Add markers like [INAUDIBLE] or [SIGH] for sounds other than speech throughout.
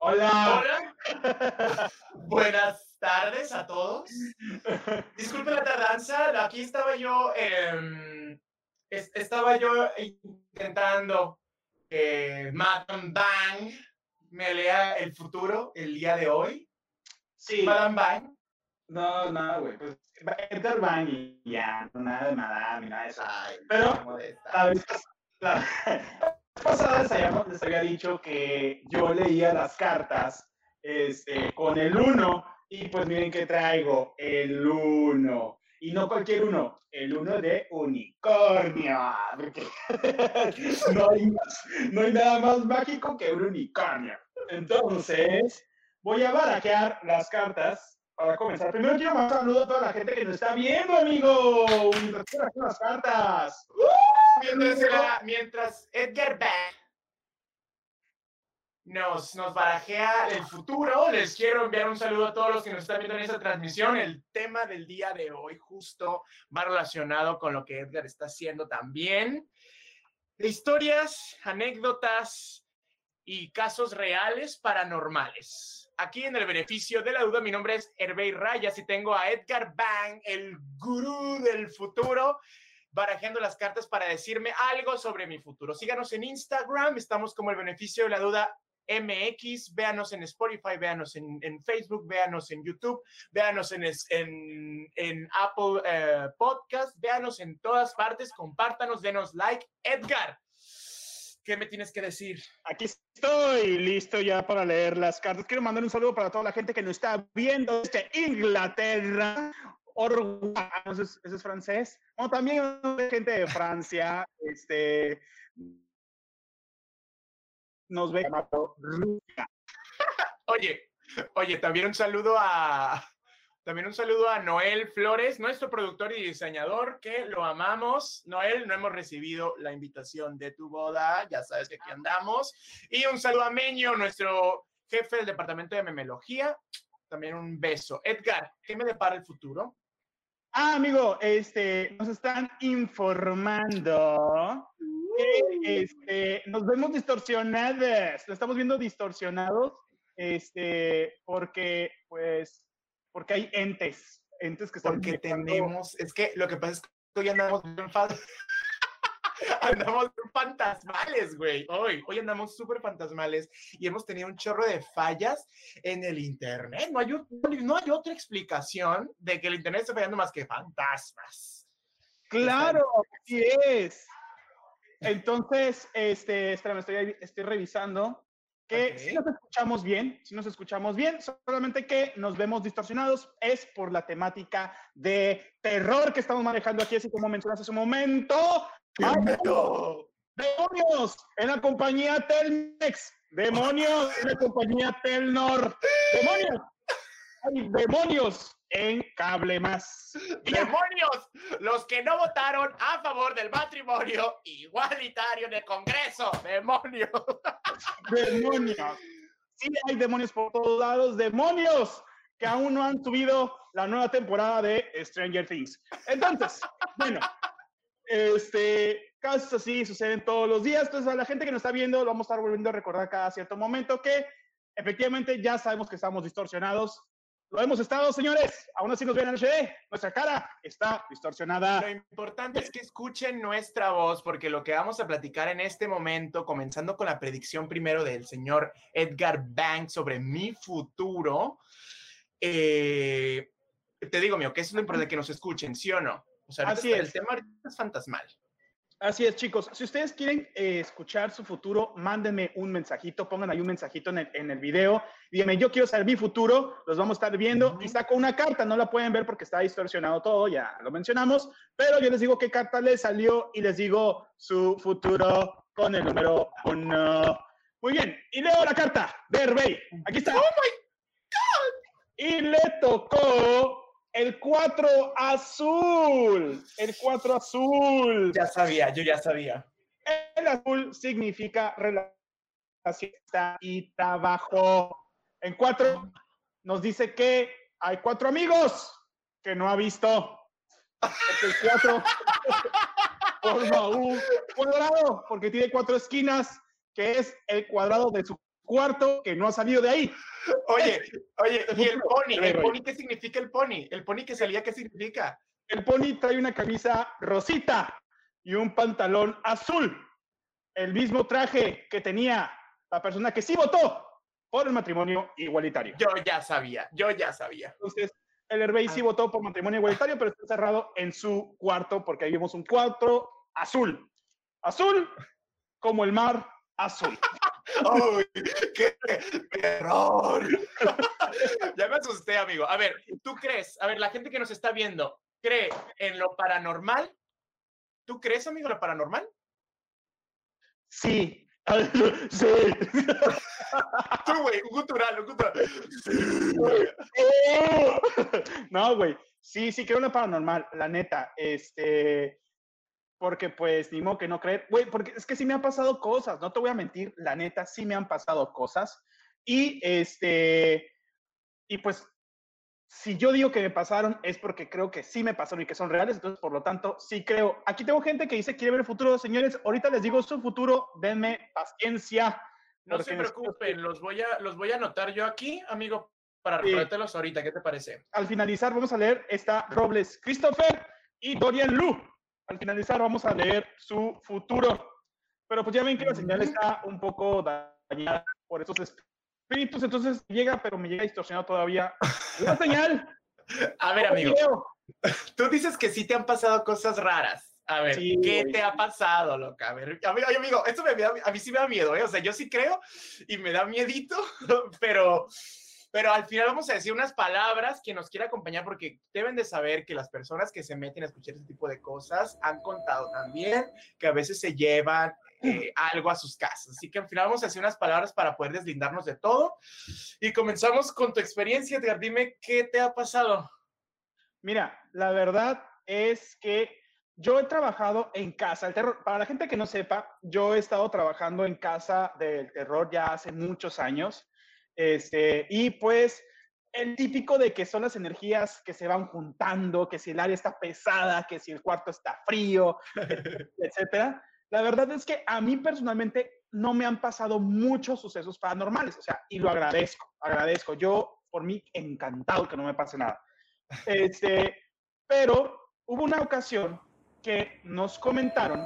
Hola. Hola. [LAUGHS] Buenas tardes a todos. Disculpe la tardanza, aquí estaba yo, es- estaba yo intentando que Madame Bang me lea el futuro el día de hoy. Sí. Madame Bang. No, nada, güey. Pues, Edgar Bang y ya, nada de madame ni nada de eso. Ay, Pero-. La vez la vez pasada les había dicho que yo leía las cartas este, con el 1 y pues miren que traigo el 1. Y no cualquier uno, el uno de unicornio. [LAUGHS] no, hay más- no hay nada más mágico que un unicornio. Entonces, voy a barajear las cartas para comenzar. Primero quiero mandar un saludo a toda la gente que nos está viendo, amigo. Mientras las cartas. Mientras, la- mientras Edgar Bang nos, nos barajea el futuro, les quiero enviar un saludo a todos los que nos están viendo en esta transmisión. El tema del día de hoy justo va relacionado con lo que Edgar está haciendo también. Historias, anécdotas y casos reales paranormales. Aquí en el beneficio de la duda, mi nombre es Hervey Rayas y tengo a Edgar Bang, el gurú del futuro, barajeando las cartas para decirme algo sobre mi futuro. Síganos en Instagram, estamos como el beneficio de la duda MX, véanos en Spotify, véanos en, en Facebook, véanos en YouTube, véanos en, en, en Apple eh, Podcast, véanos en todas partes, compártanos, denos like. Edgar, ¿qué me tienes que decir? Aquí estoy listo ya para leer las cartas. Quiero mandar un saludo para toda la gente que nos está viendo desde Inglaterra. Or- ah, es, francés. Bueno, también gente de Francia. Este, nos ve. [LAUGHS] Oye, oye, también un saludo a también un saludo a Noel Flores, nuestro productor y diseñador, que lo amamos. Noel, no hemos recibido la invitación de tu boda, ya sabes que aquí andamos. Y un saludo a Meño, nuestro jefe del departamento de memelogía. También un beso. Edgar, ¿qué me depara el futuro? Ah, amigo, este, nos están informando que este, nos vemos distorsionadas, lo estamos viendo distorsionados, este, porque, pues, porque hay entes, entes que están Porque tenemos, es que lo que pasa es que hoy andamos bien [LAUGHS] andamos fantasmales, güey. Hoy, hoy andamos súper fantasmales y hemos tenido un chorro de fallas en el internet. No hay, no hay otra explicación de que el internet esté fallando más que fantasmas. Claro, así es. Entonces, este, espérame, estoy, estoy revisando que si nos escuchamos bien, si nos escuchamos bien, solamente que nos vemos distorsionados es por la temática de terror que estamos manejando aquí, así como mencionaste hace un momento. ¡Ay, ¡Miedo! ¡Demonios! En la compañía Telmex. ¡Demonios! En la compañía Telnor. ¡Demonios! ¡Hay demonios! En Cable Más. [LAUGHS] ¡Demonios! Los que no votaron a favor del matrimonio igualitario en el Congreso. ¡Demonios! [LAUGHS] demonios. Sí, hay demonios por todos lados, demonios que aún no han subido la nueva temporada de Stranger Things. Entonces, [LAUGHS] bueno, este, casos así suceden todos los días. Entonces, a la gente que nos está viendo, lo vamos a estar volviendo a recordar cada cierto momento que efectivamente ya sabemos que estamos distorsionados. Lo hemos estado, señores. Aún así nos ven en HD. Nuestra cara está distorsionada. Lo importante es que escuchen nuestra voz, porque lo que vamos a platicar en este momento, comenzando con la predicción primero del señor Edgar Banks sobre mi futuro, eh, te digo, mío, que es lo importante que nos escuchen, ¿sí o no? O sea, Así es. el tema ahorita es fantasmal. Así es, chicos. Si ustedes quieren eh, escuchar su futuro, mándenme un mensajito, pongan ahí un mensajito en el, en el video. Díganme, yo quiero saber mi futuro, los vamos a estar viendo Ujú. y saco una carta. No la pueden ver porque está distorsionado todo, ya lo mencionamos, pero yo les digo qué carta les salió y les digo su futuro con el número uno. Muy bien, y leo la carta de Herbey. Aquí está. ¡Oh, Y le tocó el 4 azul. El 4 azul. Ya sabía, yo ya sabía. El azul significa relación y trabajo. En cuatro, nos dice que hay cuatro amigos que no ha visto. El cuatro forma un cuadrado, porque tiene cuatro esquinas, que es el cuadrado de su cuarto que no ha salido de ahí. Oye, oye, ¿y el pony? ¿El pony qué significa el pony? ¿El pony que salía qué significa? El pony trae una camisa rosita y un pantalón azul. El mismo traje que tenía la persona que sí votó por el matrimonio igualitario. Yo ya sabía, yo ya sabía. Entonces, el Herbey sí ah. votó por matrimonio igualitario, pero está cerrado en su cuarto porque ahí vemos un cuarto azul. Azul como el mar azul. ¡Uy, qué error! [LAUGHS] ya me asusté, amigo. A ver, ¿tú crees? A ver, la gente que nos está viendo, ¿cree en lo paranormal? ¿Tú crees, amigo, lo paranormal? Sí. [LAUGHS] Sí. Tú, güey, un cultural, un cultural. [LAUGHS] No, güey. Sí, sí, creo en lo paranormal, la neta. Este, porque pues ni modo que no creer, güey, porque es que sí me han pasado cosas, no te voy a mentir, la neta, sí me han pasado cosas. Y este, y pues, si yo digo que me pasaron es porque creo que sí me pasaron y que son reales, entonces por lo tanto sí creo. Aquí tengo gente que dice quiere ver el futuro, señores, ahorita les digo su futuro, denme paciencia. No se preocupen, los voy a, los voy a anotar yo aquí, amigo, para sí. ahorita, ¿qué te parece? Al finalizar vamos a leer esta Robles Christopher y Dorian Lu al finalizar vamos a leer su futuro. Pero pues ya ven que la señal está un poco dañada por esos espíritus, entonces llega, pero me llega distorsionado todavía [LAUGHS] la señal. A ver, amigo. Tú dices que sí te han pasado cosas raras. A ver, ¿qué te ha pasado, loca? A ver, amigo, amigo esto me a mí sí me da miedo, ¿eh? O sea, yo sí creo y me da miedito, [LAUGHS] pero pero al final vamos a decir unas palabras que nos quiere acompañar porque deben de saber que las personas que se meten a escuchar este tipo de cosas han contado también que a veces se llevan eh, [CLEARS THROAT] algo a sus casas. Así que al final vamos a decir unas palabras para poder deslindarnos de todo. Y comenzamos con tu experiencia, Edgar. Dime qué te ha pasado. Mira, la verdad es que yo he trabajado en casa. El terror, para la gente que no sepa, yo he estado trabajando en casa del terror ya hace muchos años. Este, y pues el típico de que son las energías que se van juntando, que si el área está pesada, que si el cuarto está frío, [LAUGHS] etcétera. La verdad es que a mí personalmente no me han pasado muchos sucesos paranormales, o sea, y lo agradezco, agradezco. Yo, por mí, encantado que no me pase nada. Este, pero hubo una ocasión que nos comentaron,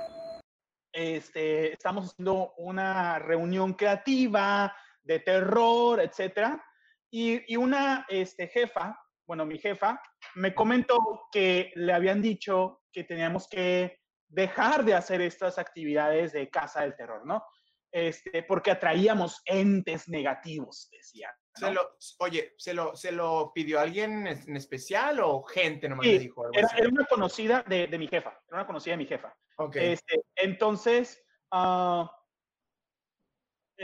este, estamos haciendo una reunión creativa, de terror, etcétera. Y, una este, jefa, bueno, mi jefa, me comentó que le habían dicho que teníamos que dejar de hacer estas actividades de casa del terror, ¿no? Este, porque atraíamos entes negativos, decía. oye, ¿se lo, ¿se lo pidió alguien en especial o gente nomás le dijo algo era, era, una conocida de, de, mi jefa, era una conocida de mi jefa. Okay. Este, entonces, uh,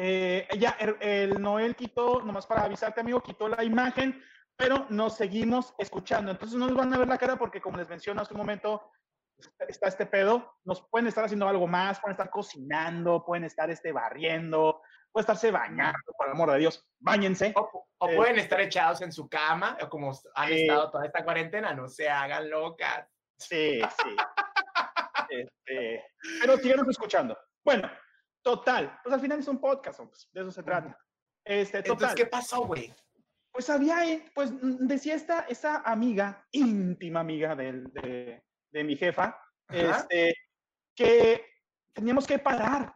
eh, ya el, Noel quitó, nomás para avisarte amigo, quitó la imagen, pero nos seguimos escuchando. Entonces no nos van a ver la cara porque como les menciono hace un momento, está este pedo, nos pueden estar haciendo algo más, pueden estar cocinando, pueden estar este, barriendo, pueden estarse bañando, por amor de Dios, bañense. O, eh, pueden estar echados en su cama, como han estado toda esta cuarentena, no se hagan locas. Sí, sí. [LAUGHS] este, pero síganos escuchando. Bueno, Total, pues al final es un podcast, pues, de eso se trata. Este, total. Entonces, ¿qué pasó, güey? Pues había, pues mm, decía esta, esa amiga, íntima amiga de, de, mi jefa, este, que teníamos que parar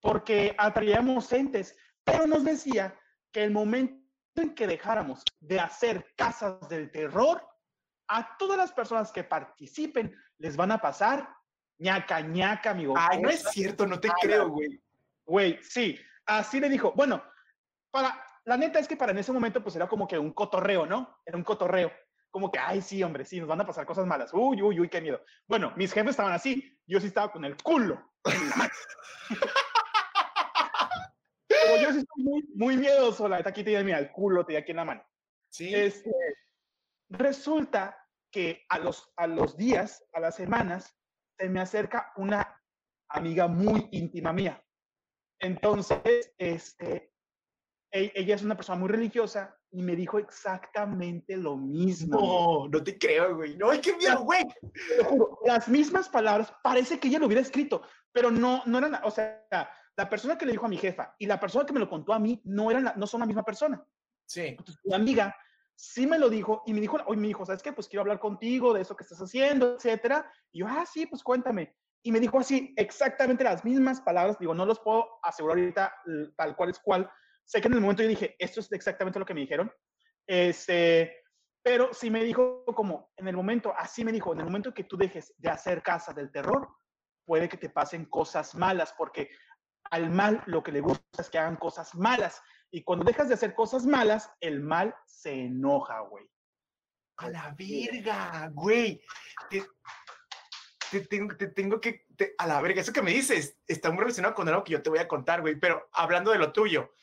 porque atraíamos entes, pero nos decía que el momento en que dejáramos de hacer casas del terror, a todas las personas que participen les van a pasar ñaca, ñaca, amigo. Ay, no es cierto, no te creo, güey. Güey, sí. Así le dijo. Bueno, para, la neta es que para en ese momento, pues era como que un cotorreo, ¿no? Era un cotorreo. Como que, ay, sí, hombre, sí, nos van a pasar cosas malas. Uy, uy, uy, qué miedo. Bueno, mis jefes estaban así. Yo sí estaba con el culo. Como yo sí estoy muy, muy miedoso, la neta aquí te mira, el culo te aquí en la mano. Sí. Este, resulta que a los, a los días, a las semanas, se me acerca una amiga muy íntima mía. Entonces, este, e, ella es una persona muy religiosa y me dijo exactamente lo mismo. No, no te creo, güey. No, que miedo, güey. las mismas palabras, parece que ella lo hubiera escrito, pero no, no eran, o sea, la persona que le dijo a mi jefa y la persona que me lo contó a mí no eran, no son la misma persona. Sí. Entonces, mi amiga sí me lo dijo y me dijo, hoy me dijo, ¿sabes qué? Pues quiero hablar contigo de eso que estás haciendo, etcétera. Y yo, ah, sí, pues cuéntame. Y me dijo así, exactamente las mismas palabras. Digo, no los puedo asegurar ahorita tal cual es cual. Sé que en el momento yo dije, esto es exactamente lo que me dijeron. Este, pero sí me dijo como, en el momento, así me dijo, en el momento que tú dejes de hacer casa del terror, puede que te pasen cosas malas, porque al mal lo que le gusta es que hagan cosas malas. Y cuando dejas de hacer cosas malas, el mal se enoja, güey. A la verga, güey. Te, tengo, que. a la verga, eso que me dices está muy relacionado con algo que yo te voy a contar, güey. Pero hablando de lo tuyo,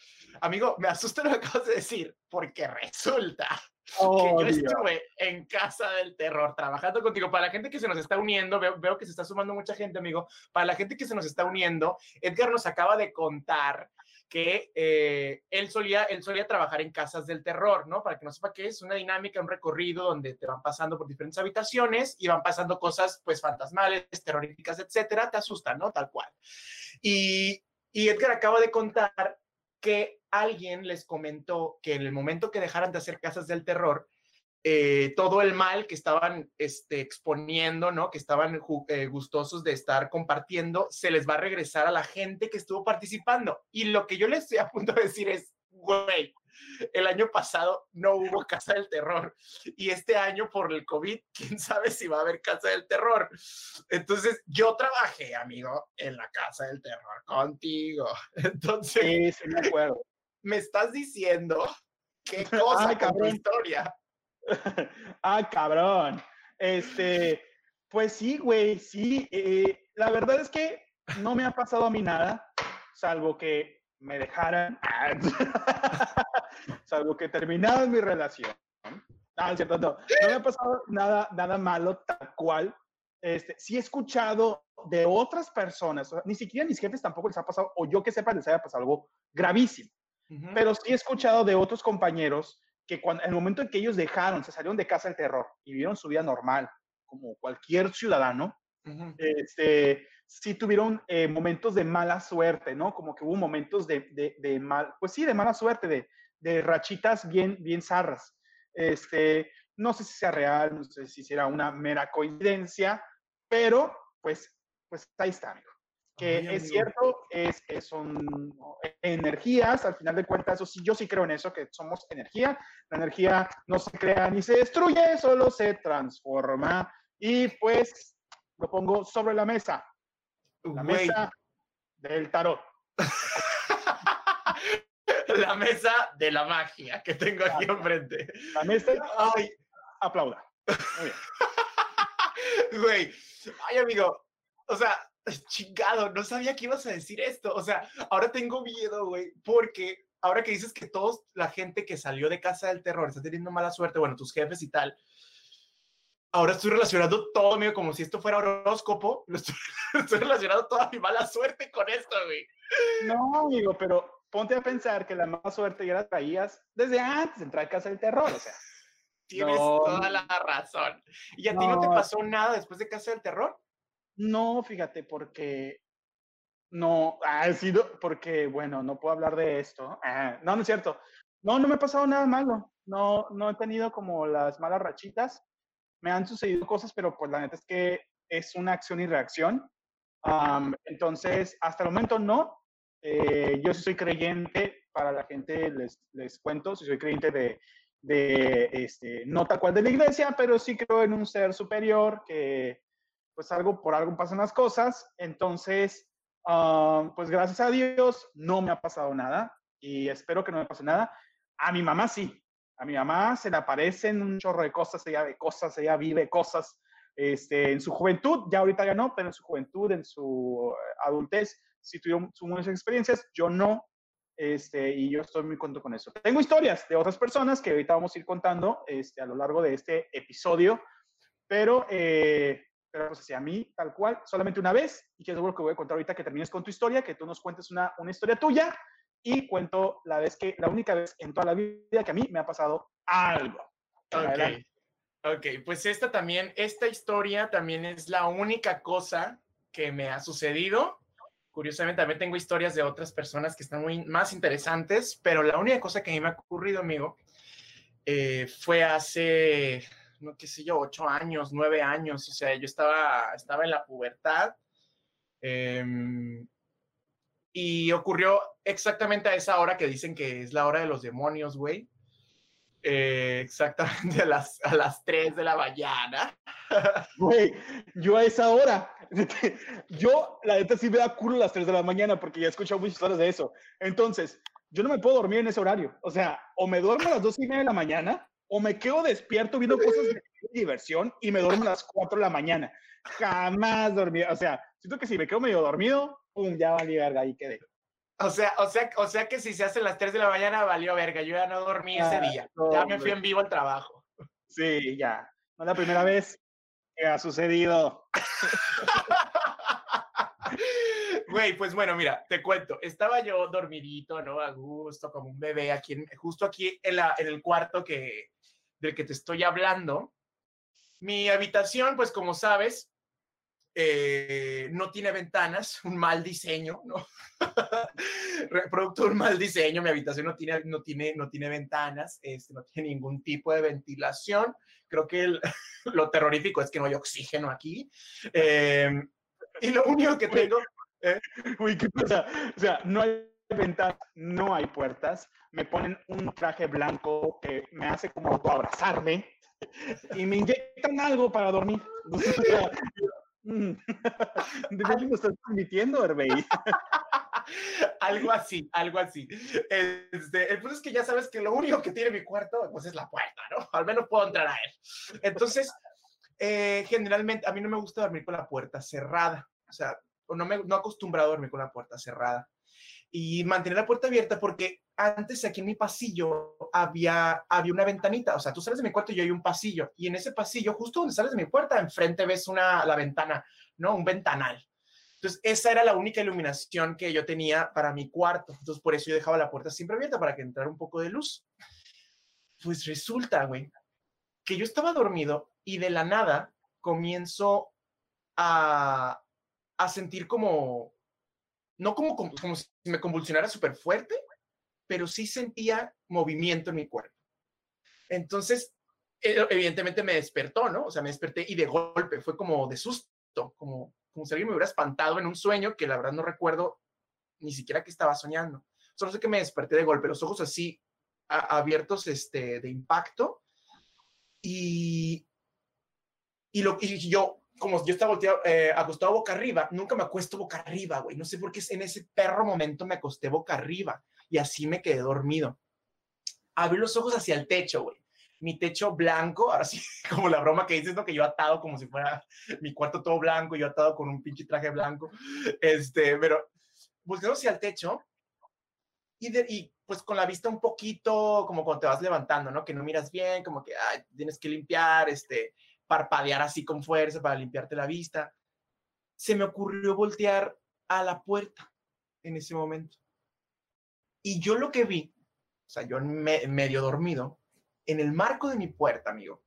amigo, me asusta lo que acabas de decir, porque resulta que yo estuve en Casa del Terror trabajando contigo. Para la gente que se nos está uniendo, veo, veo, que se está sumando mucha gente, amigo. Para la gente que se nos está uniendo, Edgar nos acaba de contar que eh, él, solía, él solía trabajar en casas del terror, ¿no? Para que no sepa qué es, una dinámica, un recorrido donde te van pasando por diferentes habitaciones y van pasando cosas, pues, fantasmales, terroríficas, etcétera, te asustan, ¿no? Tal cual. Y, y Edgar acaba de contar que alguien les comentó que en el momento que dejaran de hacer casas del terror, eh, todo el mal que estaban este, exponiendo, ¿no? Que estaban eh, gustosos de estar compartiendo, se les va a regresar a la gente que estuvo participando. Y lo que yo les estoy [LAUGHS] a punto de decir es, güey, el año pasado no hubo Casa del Terror y este año por el COVID, [LAUGHS] quién sabe si va a haber Casa del Terror. Entonces, yo trabajé, amigo, en la Casa del Terror contigo. [LAUGHS] Entonces, sí, me acuerdo. Me estás diciendo qué cosa Ay, con historia. [LAUGHS] ah, cabrón. Este, pues sí, güey, sí. Eh, la verdad es que no me ha pasado a mí nada, salvo que me dejaran, [LAUGHS] salvo que terminaron mi relación. Ah, cierto, no. No me ha pasado nada, nada malo, tal cual. Este, sí he escuchado de otras personas, ni siquiera mis jefes tampoco les ha pasado, o yo que sepa les haya pasado algo gravísimo. Pero sí he escuchado de otros compañeros que cuando, en el momento en que ellos dejaron, se salieron de casa del terror y vivieron su vida normal, como cualquier ciudadano, este, sí tuvieron eh, momentos de mala suerte, ¿no? Como que hubo momentos de, de, de, mal, pues sí, de mala suerte, de, de rachitas bien, bien zarras. Este, no sé si sea real, no sé si será una mera coincidencia, pero pues, pues ahí está, amigo que es cierto, es, que son energías, al final de cuentas, eso sí, yo sí creo en eso, que somos energía, la energía no se crea ni se destruye, solo se transforma, y pues lo pongo sobre la mesa, la mesa del tarot. [LAUGHS] la mesa de la magia que tengo aquí enfrente. La mesa, ay, aplauda. Muy bien. [LAUGHS] Güey, ay amigo, o sea, [LAUGHS] chingado, no sabía que ibas a decir esto. O sea, ahora tengo miedo, güey, porque ahora que dices que todos, la gente que salió de casa del terror está teniendo mala suerte, bueno, tus jefes y tal, ahora estoy relacionando todo, mío, como si esto fuera horóscopo, [LAUGHS] estoy, estoy relacionando toda mi mala suerte con esto, güey. No, amigo, pero ponte a pensar que la mala suerte ya la traías desde antes de entrar a casa del terror, o sea. Tienes toda la razón. ¿Y a ti no te pasó nada después de Casa del Terror? No, fíjate, porque no, ha sido, porque, bueno, no puedo hablar de esto. Ah, no, no es cierto. No, no me ha pasado nada malo. No, no he tenido como las malas rachitas. Me han sucedido cosas, pero pues la neta es que es una acción y reacción. entonces, hasta el momento no. Eh, yo soy creyente, para la gente les, les cuento, soy creyente de, de este, no tal cual de la iglesia, pero sí creo en un ser superior que pues algo por algo pasan las cosas. Entonces, ah, pues gracias a Dios no me ha pasado nada y espero que no me pase nada. A mi mamá sí. A mi mamá se le aparecen un chorro de cosas, ella ve cosas, ella vive cosas este, en su juventud, ya ahorita ya no, pero en su juventud, en su adultez, sí tuvieron muchas experiencias, yo no, este, y yo estoy muy contento con eso. Tengo historias de otras personas que ahorita vamos a ir contando este, a lo largo de este episodio, pero eh, pues a mí, tal cual, solamente una vez, y que seguro que voy a contar ahorita que termines con tu historia, que tú nos cuentes una, una historia tuya, y cuento la vez que, la única vez en toda la vida que a mí me ha pasado algo. Ok, ok, pues esta también, esta historia también es la única cosa que me ha sucedido. Curiosamente, también tengo historias de otras personas que están muy más interesantes, pero la única cosa que a mí me ha ocurrido, amigo, eh, fue hace, no qué sé yo, ocho años, nueve años. O sea, yo estaba, estaba en la pubertad. Em, y ocurrió exactamente a esa hora que dicen que es la hora de los demonios, güey. Eh, exactamente a las, a las 3 de la mañana. [LAUGHS] Güey, yo a esa hora, [LAUGHS] yo la neta sí me da culo a las 3 de la mañana porque ya he escuchado muchas historias de eso. Entonces, yo no me puedo dormir en ese horario. O sea, o me duermo a las 2 y media de la mañana o me quedo despierto viendo cosas de [LAUGHS] diversión y me duermo a las 4 de la mañana. Jamás dormí. O sea, siento que si me quedo medio dormido, pum, ya valí verga, ahí quedé. O sea, o sea, o sea que si se hace las 3 de la mañana, valió verga. Yo ya no dormí ese día. ya me fui en vivo al trabajo. Sí, ya. No es la primera vez que ha sucedido. [LAUGHS] Güey, pues bueno, mira, te cuento. Estaba yo dormidito, ¿no? A gusto, como un bebé, aquí, justo aquí en, la, en el cuarto que, del que te estoy hablando. Mi habitación, pues como sabes, eh, no tiene ventanas, un mal diseño, ¿no? [LAUGHS] Producto de un mal diseño, mi habitación no tiene, no tiene, no tiene ventanas, este, no tiene ningún tipo de ventilación. Creo que [LAUGHS] lo terrorífico es que no hay oxígeno aquí. Em, y lo único que tengo... ¿eh? [LAUGHS] Uy, ¿qué pasa? O sea, no hay ventanas, no hay puertas, me ponen un traje blanco que me hace como abrazarme y me inyectan algo para dormir. [LAUGHS] [LAUGHS] ¿De qué me estás transmitiendo, Herbey? algo así, algo así. Este, el punto es que ya sabes que lo único que tiene mi cuarto, pues es la puerta, ¿no? Al menos puedo entrar a él. Entonces, eh, generalmente a mí no me gusta dormir con la puerta cerrada. O sea, no me no acostumbrado a dormir con la puerta cerrada y mantener la puerta abierta porque antes aquí en mi pasillo había, había una ventanita, o sea, tú sales de mi cuarto y hay un pasillo, y en ese pasillo, justo donde sales de mi puerta, enfrente ves una, la ventana, ¿no? Un ventanal. Entonces, esa era la única iluminación que yo tenía para mi cuarto. Entonces, por eso yo dejaba la puerta siempre abierta para que entrara un poco de luz. Pues resulta, güey, que yo estaba dormido y de la nada comienzo a, a sentir como, no como, como, si me convulsionara súper fuerte, pero sí sentía movimiento en mi cuerpo. Entonces, e, evidentemente me despertó, ¿no? O sea, me desperté y de golpe, fue como de susto, como, como si alguien me hubiera espantado en un sueño que la verdad no recuerdo ni siquiera que estaba soñando. Solo sé que me desperté de golpe, los ojos así abiertos este, de impacto y, y, lo, y yo como yo estaba volteado, eh, acostado boca arriba, nunca me acuesto boca arriba, güey. No sé por qué en ese perro momento me acosté boca arriba y así me quedé dormido. Abrí los ojos hacia el techo, güey. Mi techo blanco, así [LAUGHS] como la broma que dices, ¿no? Que yo atado como si fuera mi cuarto todo blanco, yo atado con un pinche traje blanco. Este, pero volteo hacia el techo y, y pues con la vista un poquito como cuando te vas levantando, ¿no? Que no miras bien, como que ay, tienes que limpiar, este, parpadear así con fuerza para limpiarte la vista. Se me ocurrió voltear a la puerta en ese momento. Y yo lo que vi, o sea, yo medio dormido, en el marco de mi puerta, amigo,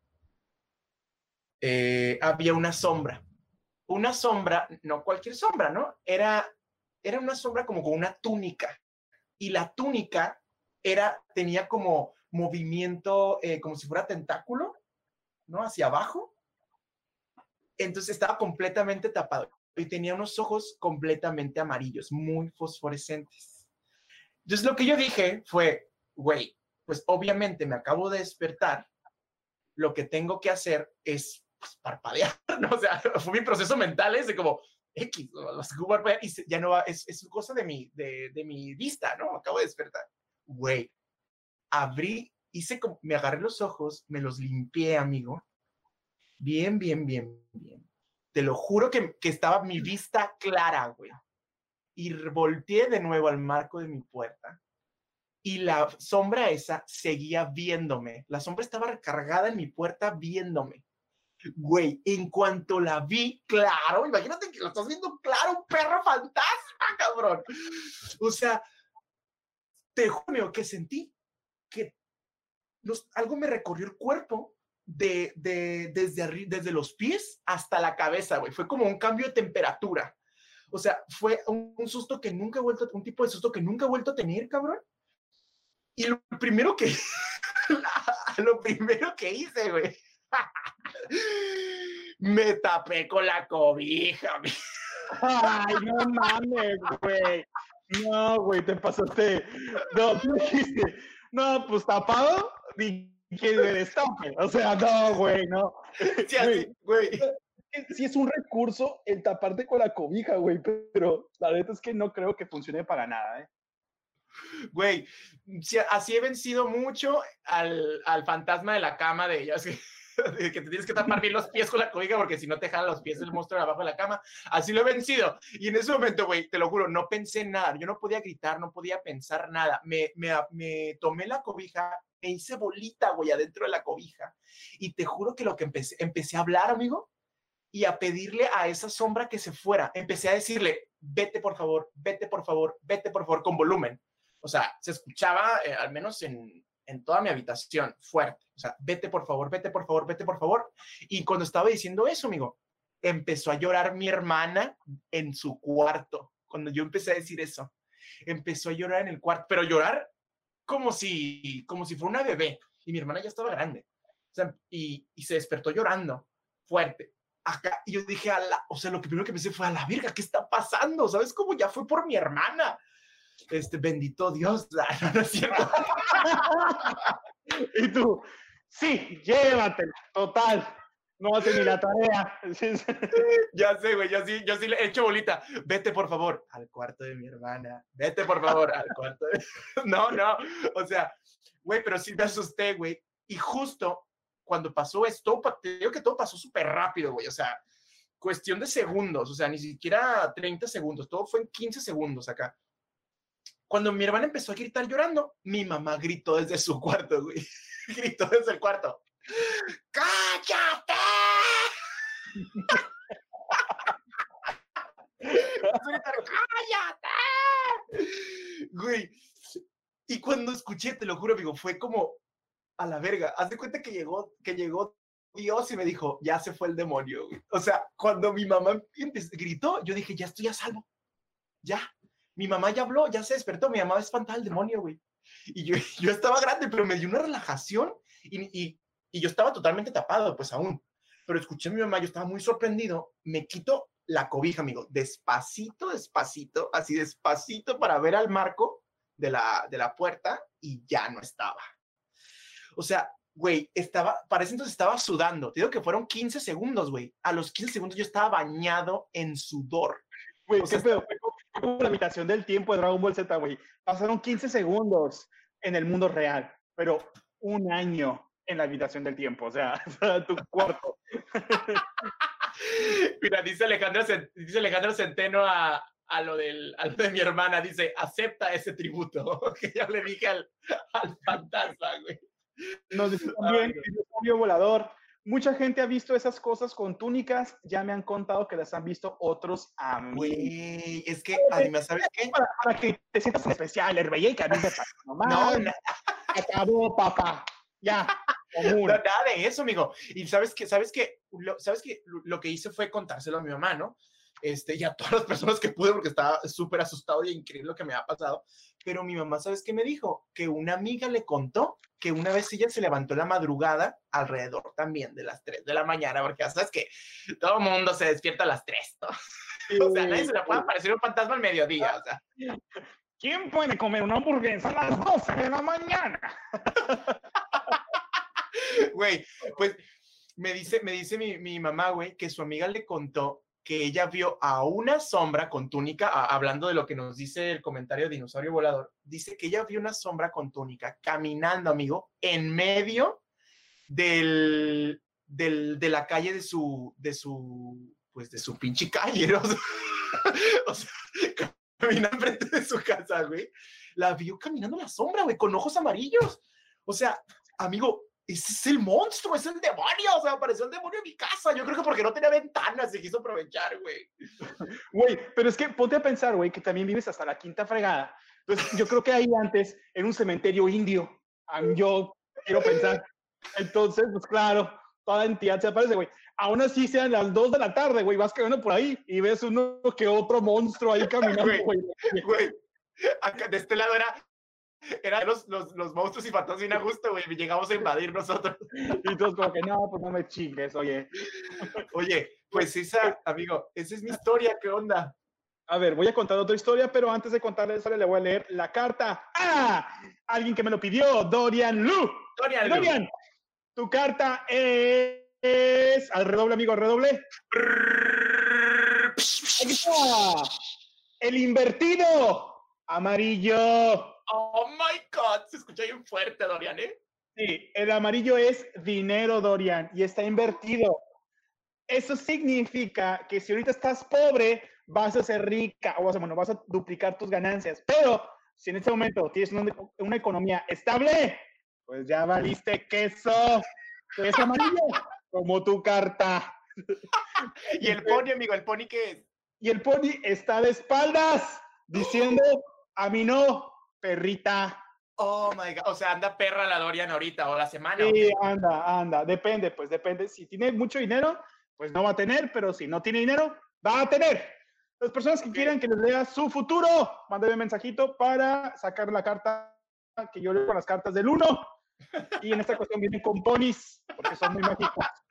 eh, había una sombra. Una sombra, no cualquier sombra, ¿no? Era, era una sombra como con una túnica. Y la túnica era, tenía como movimiento, eh, como si fuera tentáculo, ¿no? Hacia abajo. Entonces estaba completamente tapado y tenía unos ojos completamente amarillos, muy fosforescentes. Entonces lo que yo dije fue, güey, pues obviamente me acabo de despertar, lo que tengo que hacer es pues, parpadear, [LAUGHS] ¿no? O sea, [LAUGHS] fue mi proceso mental ese como, X, y ya no va, es, es cosa de mi, de, de mi vista, ¿no? Acabo de despertar. Güey, abrí, hice como, me agarré los ojos, me los limpié, amigo, Bien, bien, bien, bien. Te lo juro que, que estaba mi vista clara, güey. Y volteé de nuevo al marco de mi puerta. Y la sombra esa seguía viéndome. La sombra estaba recargada en mi puerta viéndome. Güey, en cuanto la vi, claro, imagínate que lo estás viendo claro, un perro fantasma, cabrón. O sea, te juro que sentí que algo me recorrió el cuerpo de, desde, desde los pies hasta la cabeza, güey. Fue como un cambio de temperatura. O sea, fue un, susto que nunca he vuelto, un tipo de susto que nunca he vuelto a tener, cabrón. Y lo primero que, [LAUGHS] lo primero que hice, güey, [LAUGHS] me tapé con la cobija, [LAUGHS] güey. Ay, no mames, güey. No, güey, te pasaste. No, dijiste, no, pues tapado, que me destape. O sea, no, güey, no. Sí, así, güey. Sí es un recurso el taparte con la cobija, güey, pero la verdad es que no creo que funcione para nada, ¿eh? Güey, así he vencido mucho al, al fantasma de la cama de ellas. que te tienes que tapar bien los pies con la cobija porque si no te jala los pies el monstruo de abajo de la cama. Así lo he vencido. Y en ese momento, güey, te lo juro, no pensé nada. Yo no podía gritar, no podía pensar nada. Me, me, me tomé la cobija, me hice bolita, güey, adentro de la cobija. Y te juro que lo que empecé, empecé a hablar, amigo, y a pedirle a esa sombra que se fuera. Empecé a decirle, vete por favor, vete por favor, vete por favor, con volumen. O sea, se escuchaba, eh, al menos en, en toda mi habitación, fuerte. O sea, vete por favor, vete por favor, vete por favor. Y cuando estaba diciendo eso, amigo, empezó a llorar mi hermana en su cuarto. Cuando yo empecé a decir eso, empezó a llorar en el cuarto, pero llorar como si, como si fuera una bebé. Y mi hermana ya estaba grande. Y, y se despertó llorando fuerte. Acá, y yo dije, a la, o sea, lo que primero que pensé fue, a la verga, ¿qué está pasando? ¿Sabes cómo ya fue por mi hermana? este, bendito Dios, [LAUGHS] no, es cierto. [LAUGHS] y tú, sí, llévate, total. No hace ni la tarea. [LAUGHS] ya sé, güey, yo sí, yo sí le he hecho bolita. Vete, por favor, al cuarto de mi hermana. Vete, por favor, al cuarto de... [LAUGHS] No, no, o sea, güey, pero sí me asusté, güey. Y justo cuando pasó esto, te digo que todo pasó súper rápido, güey. O sea, cuestión de segundos, o sea, ni siquiera 30 segundos, todo fue en 15 segundos acá. Cuando mi hermana empezó a gritar llorando, mi mamá gritó desde su cuarto, güey. [LAUGHS] gritó desde el cuarto. ¡Cállate! ¡Cállate! Güey. Y cuando escuché, te lo juro, amigo, fue como a la verga. Haz de cuenta que llegó, que llegó Dios y me dijo, ya se fue el demonio. Güey. O sea, cuando mi mamá gritó, yo dije, ya estoy a salvo. Ya, mi mamá ya habló, ya se despertó, mi mamá espantaba al demonio, güey. Y yo, [LAUGHS] yo estaba grande, pero me dio una relajación y, y, y yo estaba totalmente tapado, pues aún. Pero escuché a mi mamá, yo estaba muy sorprendido, me quito la cobija, amigo, despacito, despacito, así despacito para ver al marco de la, de la puerta y ya no estaba. O sea, güey, estaba, parece entonces estaba sudando. Te digo que fueron 15 segundos, güey. A los 15 segundos yo estaba bañado en sudor. Güey, ¿qué pedo? la habitación del tiempo de Dragon Ball Z, güey. Pasaron 15 segundos en el mundo real, pero un año en la habitación del tiempo, o sea, [LAUGHS] tu cuarto. [LAUGHS] Mira, dice Alejandro, dice Alejandro Centeno a, a, lo del, a lo de mi hermana, dice, acepta ese tributo, [LAUGHS] que yo le dije al, al fantasma, güey. Nos dice también, Ay, volador, Mucha gente ha visto esas cosas con túnicas, ya me han contado que las han visto otros a mí. Güey, es que, además, ¿sabes qué? Para, que te sientas especial, el rey que a mí me No, no. Acabó, papá. Ya. [LAUGHS] Nada de eso, amigo. Y sabes que, sabes que, lo, sabes que lo que hice fue contárselo a mi mamá, ¿no? Este, y a todas las personas que pude, porque estaba súper asustado y increíble lo que me ha pasado. Pero mi mamá, ¿sabes qué me dijo? Que una amiga le contó que una vez ella se levantó la madrugada, alrededor también de las 3 de la mañana, porque ya sabes que todo el mundo se despierta a las 3, ¿no? [LAUGHS] o sea, nadie se le puede aparecer un fantasma al mediodía, o sea. ¿Quién puede comer una hamburguesa a las 12 de la mañana? [LAUGHS] [LAUGHS] Güey, pues me dice, me dice mi, mamá, güey, que su amiga le contó que ella vio a una sombra con túnica, hablando de lo que nos dice el comentario de Dinosaurio Volador, dice que ella vio una sombra con túnica caminando, amigo, en medio del, del, de la calle de su, de su, pues de su pinche calle, [LAUGHS] o sea, caminando frente de su casa, güey. La vio caminando la sombra, güey, con ojos amarillos. O sea, amigo, ese es el monstruo, es el demonio, o sea, apareció el demonio en mi casa. Yo creo que porque no tenía ventanas se quiso aprovechar, güey. [LAUGHS] Güey, pero es que ponte a pensar, güey, que también vives hasta la quinta fregada. Entonces, yo creo que ahí antes era un cementerio indio. Yo quiero pensar. Entonces, pues claro, toda entidad se aparece, güey. Aún así sean las 2 de la tarde, güey, vas caminando por ahí y ves uno que otro monstruo ahí caminando, [LAUGHS] güey. Güey, de este lado era eran los, los, los, monstruos y fantasmas bien a gusto, güey. Llegamos a invadir nosotros. [LAUGHS] Y todos como que, no, pues no me chingues, oye. [LAUGHS] Oye, pues esa, amigo, esa es mi historia, ¿qué onda? A ver, voy a contar otra historia, pero antes de contarle esa le voy a leer la carta. ¡Ah! Alguien que me lo pidió, Dorian Lu. Dorian, Dorian tu carta es... Al redoble, amigo, al redoble. Aquí está. El invertido. Amarillo. Oh my God, se escucha bien fuerte, Dorian, ¿eh? Sí, el amarillo es dinero, Dorian, y está invertido. Eso significa que si ahorita estás pobre, vas a ser rica, o bueno, vas a duplicar tus ganancias. Pero si en este momento tienes una, economía estable, pues ya valiste queso. Es amarillo, [LAUGHS] como tu carta. ¿Y el pony, amigo? ¿El pony qué es? Y el pony está de espaldas, diciendo, a mí no, perrita. Oh my God. O sea, anda perra la Dorian ahorita o la semana. Sí, anda, anda. Depende, pues depende. Si tiene mucho dinero, pues no va a tener, pero si no tiene dinero, va a tener. Las personas que quieran que les lea su futuro, mándame un mensajito para sacar la carta que yo leo con las cartas del 1. Y en esta cuestión vienen con ponis, porque son muy mágicos. [LAUGHS]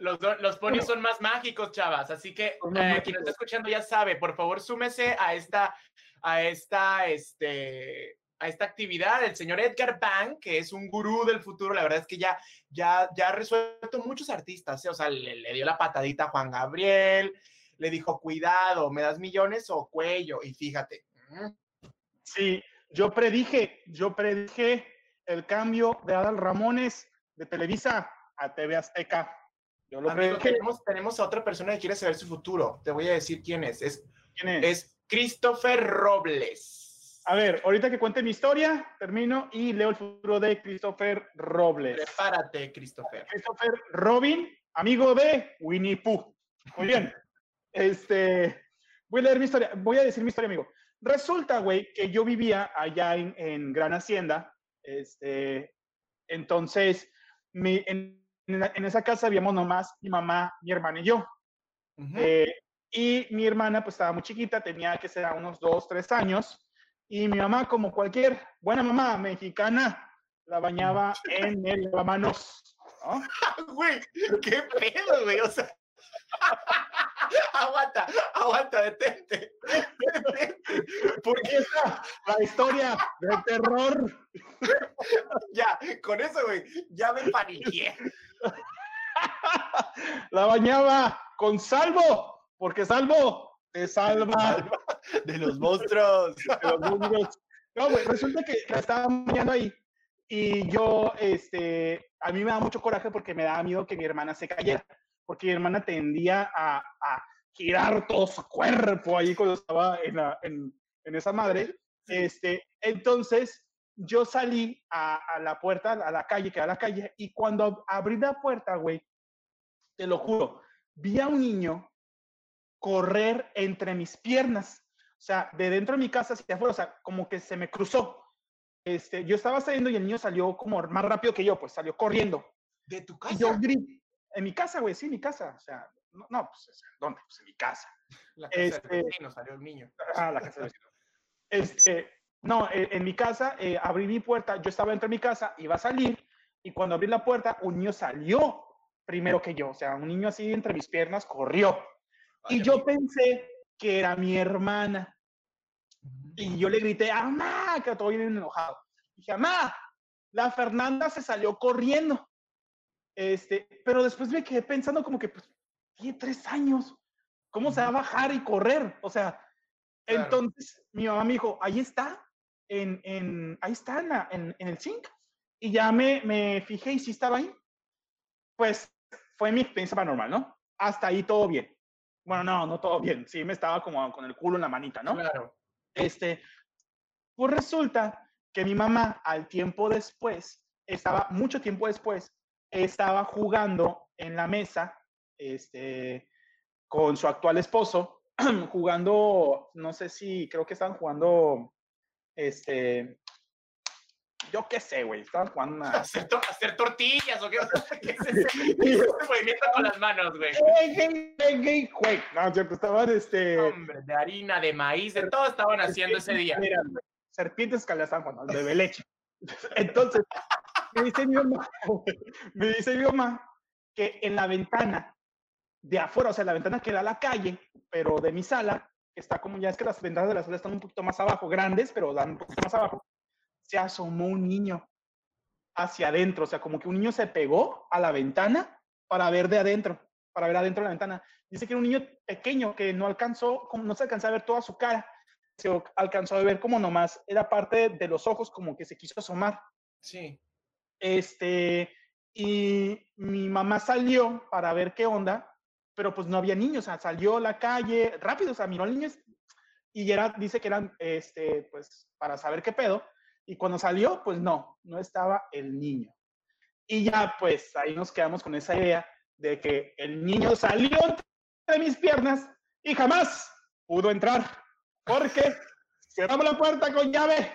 Los, los ponis son más mágicos, chavas. Así que eh, quien está escuchando ya sabe, por favor, súmese a esta a esta, este, a esta actividad. El señor Edgar Bank, que es un gurú del futuro, la verdad es que ya, ya, ya ha resuelto muchos artistas, ¿eh? o sea, le, dio la patadita a Juan Gabriel, le dijo, cuidado, ¿me das millones o cuello? Y fíjate. Sí, yo predije, yo predije el cambio de Adal Ramones de Televisa a TV Azteca. Yo lo Amigo, tenemos, tenemos a otra persona que quiere saber su futuro. Te voy a decir quién es. es ¿Quién es? Es Christopher Robles. A ver, ahorita que cuente mi historia, termino y leo el futuro de Christopher Robles. Prepárate, Christopher. Christopher Robin, amigo de Winnie Pooh. Muy bien. [LAUGHS] Este, voy a leer mi historia, voy a decir mi historia, amigo. Resulta, güey, que yo vivía allá en, Gran Hacienda. Este, entonces, en, esa casa habíamos nomás mi mamá, mi hermana y yo. Y mi hermana pues estaba muy chiquita, tenía que ser a unos dos, tres años. Y mi mamá, como cualquier buena mamá mexicana, la bañaba [LAUGHS] en el lavamanos. ¿no? [LAUGHS] Güey, qué pedo, güey. O sea, [LAUGHS] aguanta, aguanta, detente. detente. Porque esa la historia de terror. ya, con eso, güey, ya me paniqué. la bañaba con salvo porque salvo te salva [LAUGHS] de los monstruos. No, güey, resulta que la estaba mirando ahí y yo, este, a mí me da mucho coraje porque me daba miedo que mi hermana se cayera, porque mi hermana tendía a, a girar todo su cuerpo ahí cuando estaba en, la, en, en esa madre. Este, entonces, yo salí a, a, la puerta, a la calle, que era la calle, y cuando abrí la puerta, güey, te lo juro, vi a un niño correr entre mis piernas. O sea, de dentro de mi casa hacia afuera, o sea, como que se me cruzó. Este, yo estaba saliendo y el niño salió como más rápido que yo, pues salió corriendo. ¿De tu casa? Y yo grité, en mi casa, güey, sí, en mi casa. O sea, no, no pues, ¿dónde? Pues en mi casa. La casa este, del vecino, salió el niño. Ah, la casa del vecino. Este, no, eh, en mi casa, eh, abrí mi puerta, yo estaba dentro de mi casa, iba a salir, y cuando abrí la puerta, un niño salió primero que yo. O sea, un niño así entre mis piernas corrió. Y yo pensé que era mi hermana. Y yo le grité, ¡Amá! Que todo bien enojado. Dije, ¡Amá! La Fernanda se salió corriendo. Este, pero después me quedé pensando como que, pues, tiene tres años. ¿Cómo se va a bajar y correr? O sea, entonces mi mamá me dijo, ahí está, en, en ahí está en, en, el zinc. Y ya me, me fijé y sí estaba ahí. Pues fue mi experiencia paranormal, ¿no? Hasta ahí todo bien. Bueno, no, no todo bien. Sí, me estaba como con el culo en la manita, ¿no? Claro. Este, pues resulta que mi mamá al tiempo después, estaba, mucho tiempo después, estaba jugando en la mesa, este, con su actual esposo, [CLEARS THROAT] jugando, no sé si, creo que estaban jugando este, yo qué sé, güey, estaban jugando a... ¿Hacer, to hacer tortillas o qué, ¿Qué es [LAUGHS] ese, movimiento con las manos, güey? güey. No, cierto, estaban, este... Hombre, de harina, de maíz, de todo estaban haciendo ese día. serpientes que le estaban jugando, de leche. Entonces, me dice mi mamá, me dice mi mamá que en la ventana de afuera, o sea, la ventana que da a la calle, pero de mi sala, está como ya es que las ventanas de la sala están un poquito más abajo, grandes, pero dan un poquito más abajo, se asomó un niño hacia adentro, o sea, como que un niño se pegó a la ventana para ver de adentro, para ver adentro de la ventana. Dice que era un niño pequeño que no alcanzó, no se alcanzó a ver toda su cara, se alcanzó a ver como nomás, era parte de los ojos como que se quiso asomar. Sí. Este, y mi mamá salió para ver qué onda, pero pues no había niños, o sea, salió a la calle rápido, o sea, miró al niño y era, dice que eran, este, pues, para saber qué pedo, y cuando salió, pues no, no estaba el niño. Y ya, pues, ahí nos quedamos con esa idea de que el niño salió de mis piernas y jamás pudo entrar, porque cerramos la puerta con llave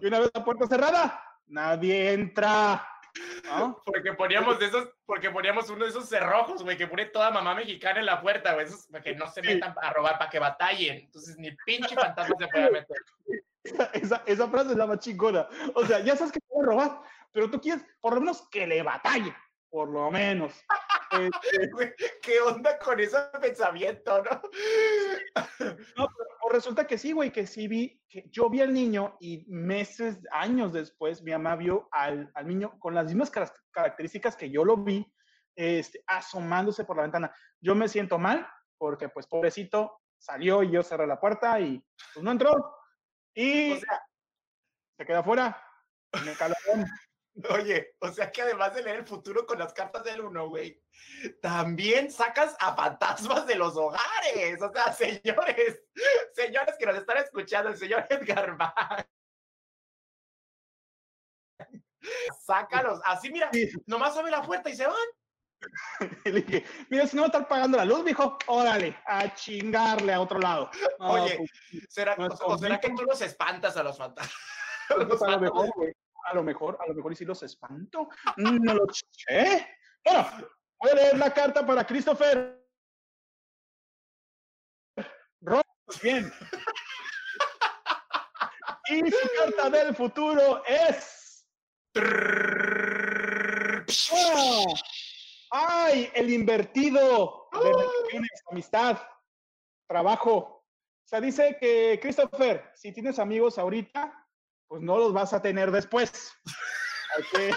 y una vez la puerta cerrada, nadie entra. Porque poníamos de esos, porque poníamos uno de esos cerrojos, güey, que pone toda mamá mexicana en la puerta, güey, esos para que no se metan a robar, para que batallen. Entonces ni pinche fantasma se puede meter. Esa, esa, frase es la más chingona. O sea, ya sabes que te va a robar, pero tú quieres por lo menos que le batalle, por lo menos. [LAUGHS] Este ¿Qué onda con ese pensamiento, no? no, pero resulta que sí, güey, que sí vi, que yo vi al niño y meses, años después, mi mamá vio al, al niño con las mismas características que yo lo vi, este, asomándose por la ventana. Yo me siento mal porque, pues, pobrecito, salió y yo cerré la puerta y pues, no entró. Y se queda afuera. Me caló. [LAUGHS] Oye, o sea que además de leer el futuro con las cartas del uno, güey, también sacas a fantasmas de los hogares. O sea, [LAUGHS] señores, señores que nos están escuchando, el señor Edgar Bach. Sácalos, así mira, nomás abre la puerta y se van. [LAUGHS] Le dije, mira, si no va a estar pagando la luz, dijo, órale, a chingarle a otro lado. Oye, pues, ¿será, o, será que tú los espantas a los fantasmas? [LAUGHS] a lo mejor, güey a lo mejor, a lo mejor y si los espanto. No lo sé. Bueno, voy a leer la carta para Christopher. Bien. Y su carta del futuro es. ¡Ay! El invertido. amistad, trabajo. O sea, dice que, Christopher, si tienes amigos ahorita, pues no los vas a tener después. [LAUGHS] Hay que,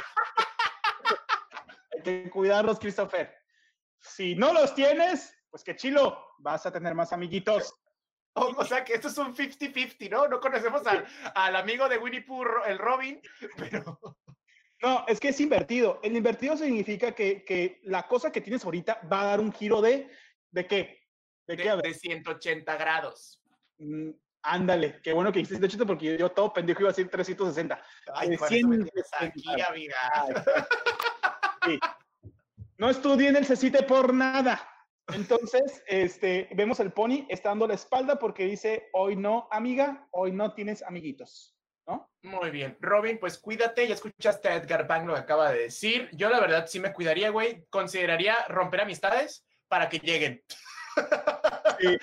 hay que cuidarlos, Christopher. Si no los tienes, pues qué chilo, vas a tener más amiguitos. O, sea que esto es un 50-50, ¿no? No conocemos al, al, amigo de Winnie Pooh, el Robin, pero... No, es que es invertido. El invertido significa que, que la cosa que tienes ahorita va a dar un giro de... ¿De qué? ¿De, qué? De 180 grados. Mm, Ándale, qué bueno que hiciste hecho porque yo todo pendejo iba a decir 360. Ay, 100, aquí, amiga. Sí. No estudien el CECITE por nada. Entonces, este, vemos el pony, está dando la espalda porque dice, hoy no, amiga, hoy no tienes amiguitos. Muy bien. Robin, pues cuídate. Ya escuchaste a Edgar Bang lo que acaba de decir. Yo, la verdad, sí me cuidaría, güey. Consideraría romper amistades para que lleguen. Sí.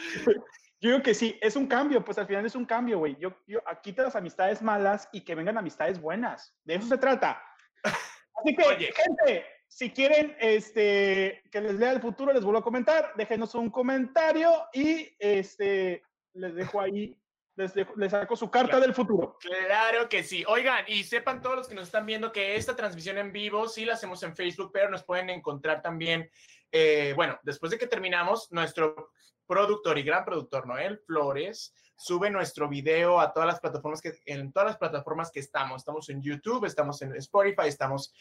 Yo digo que sí, es un cambio, pues al final es un cambio, güey. Yo, yo quita las amistades malas y que vengan amistades buenas. De eso se trata. Así que, gente, si quieren este, que les lea el futuro, les vuelvo a comentar. Déjenos un comentario y este, les dejo ahí les, les, saco su carta del futuro. Claro que sí. Oigan, y sepan todos los que nos están viendo que esta transmisión en vivo sí la hacemos en Facebook, pero nos pueden encontrar también, eh, bueno, después de que terminamos, nuestro productor y gran productor Noel Flores sube nuestro video a todas las plataformas que en todas las plataformas que estamos. Estamos en YouTube, estamos en Spotify, estamos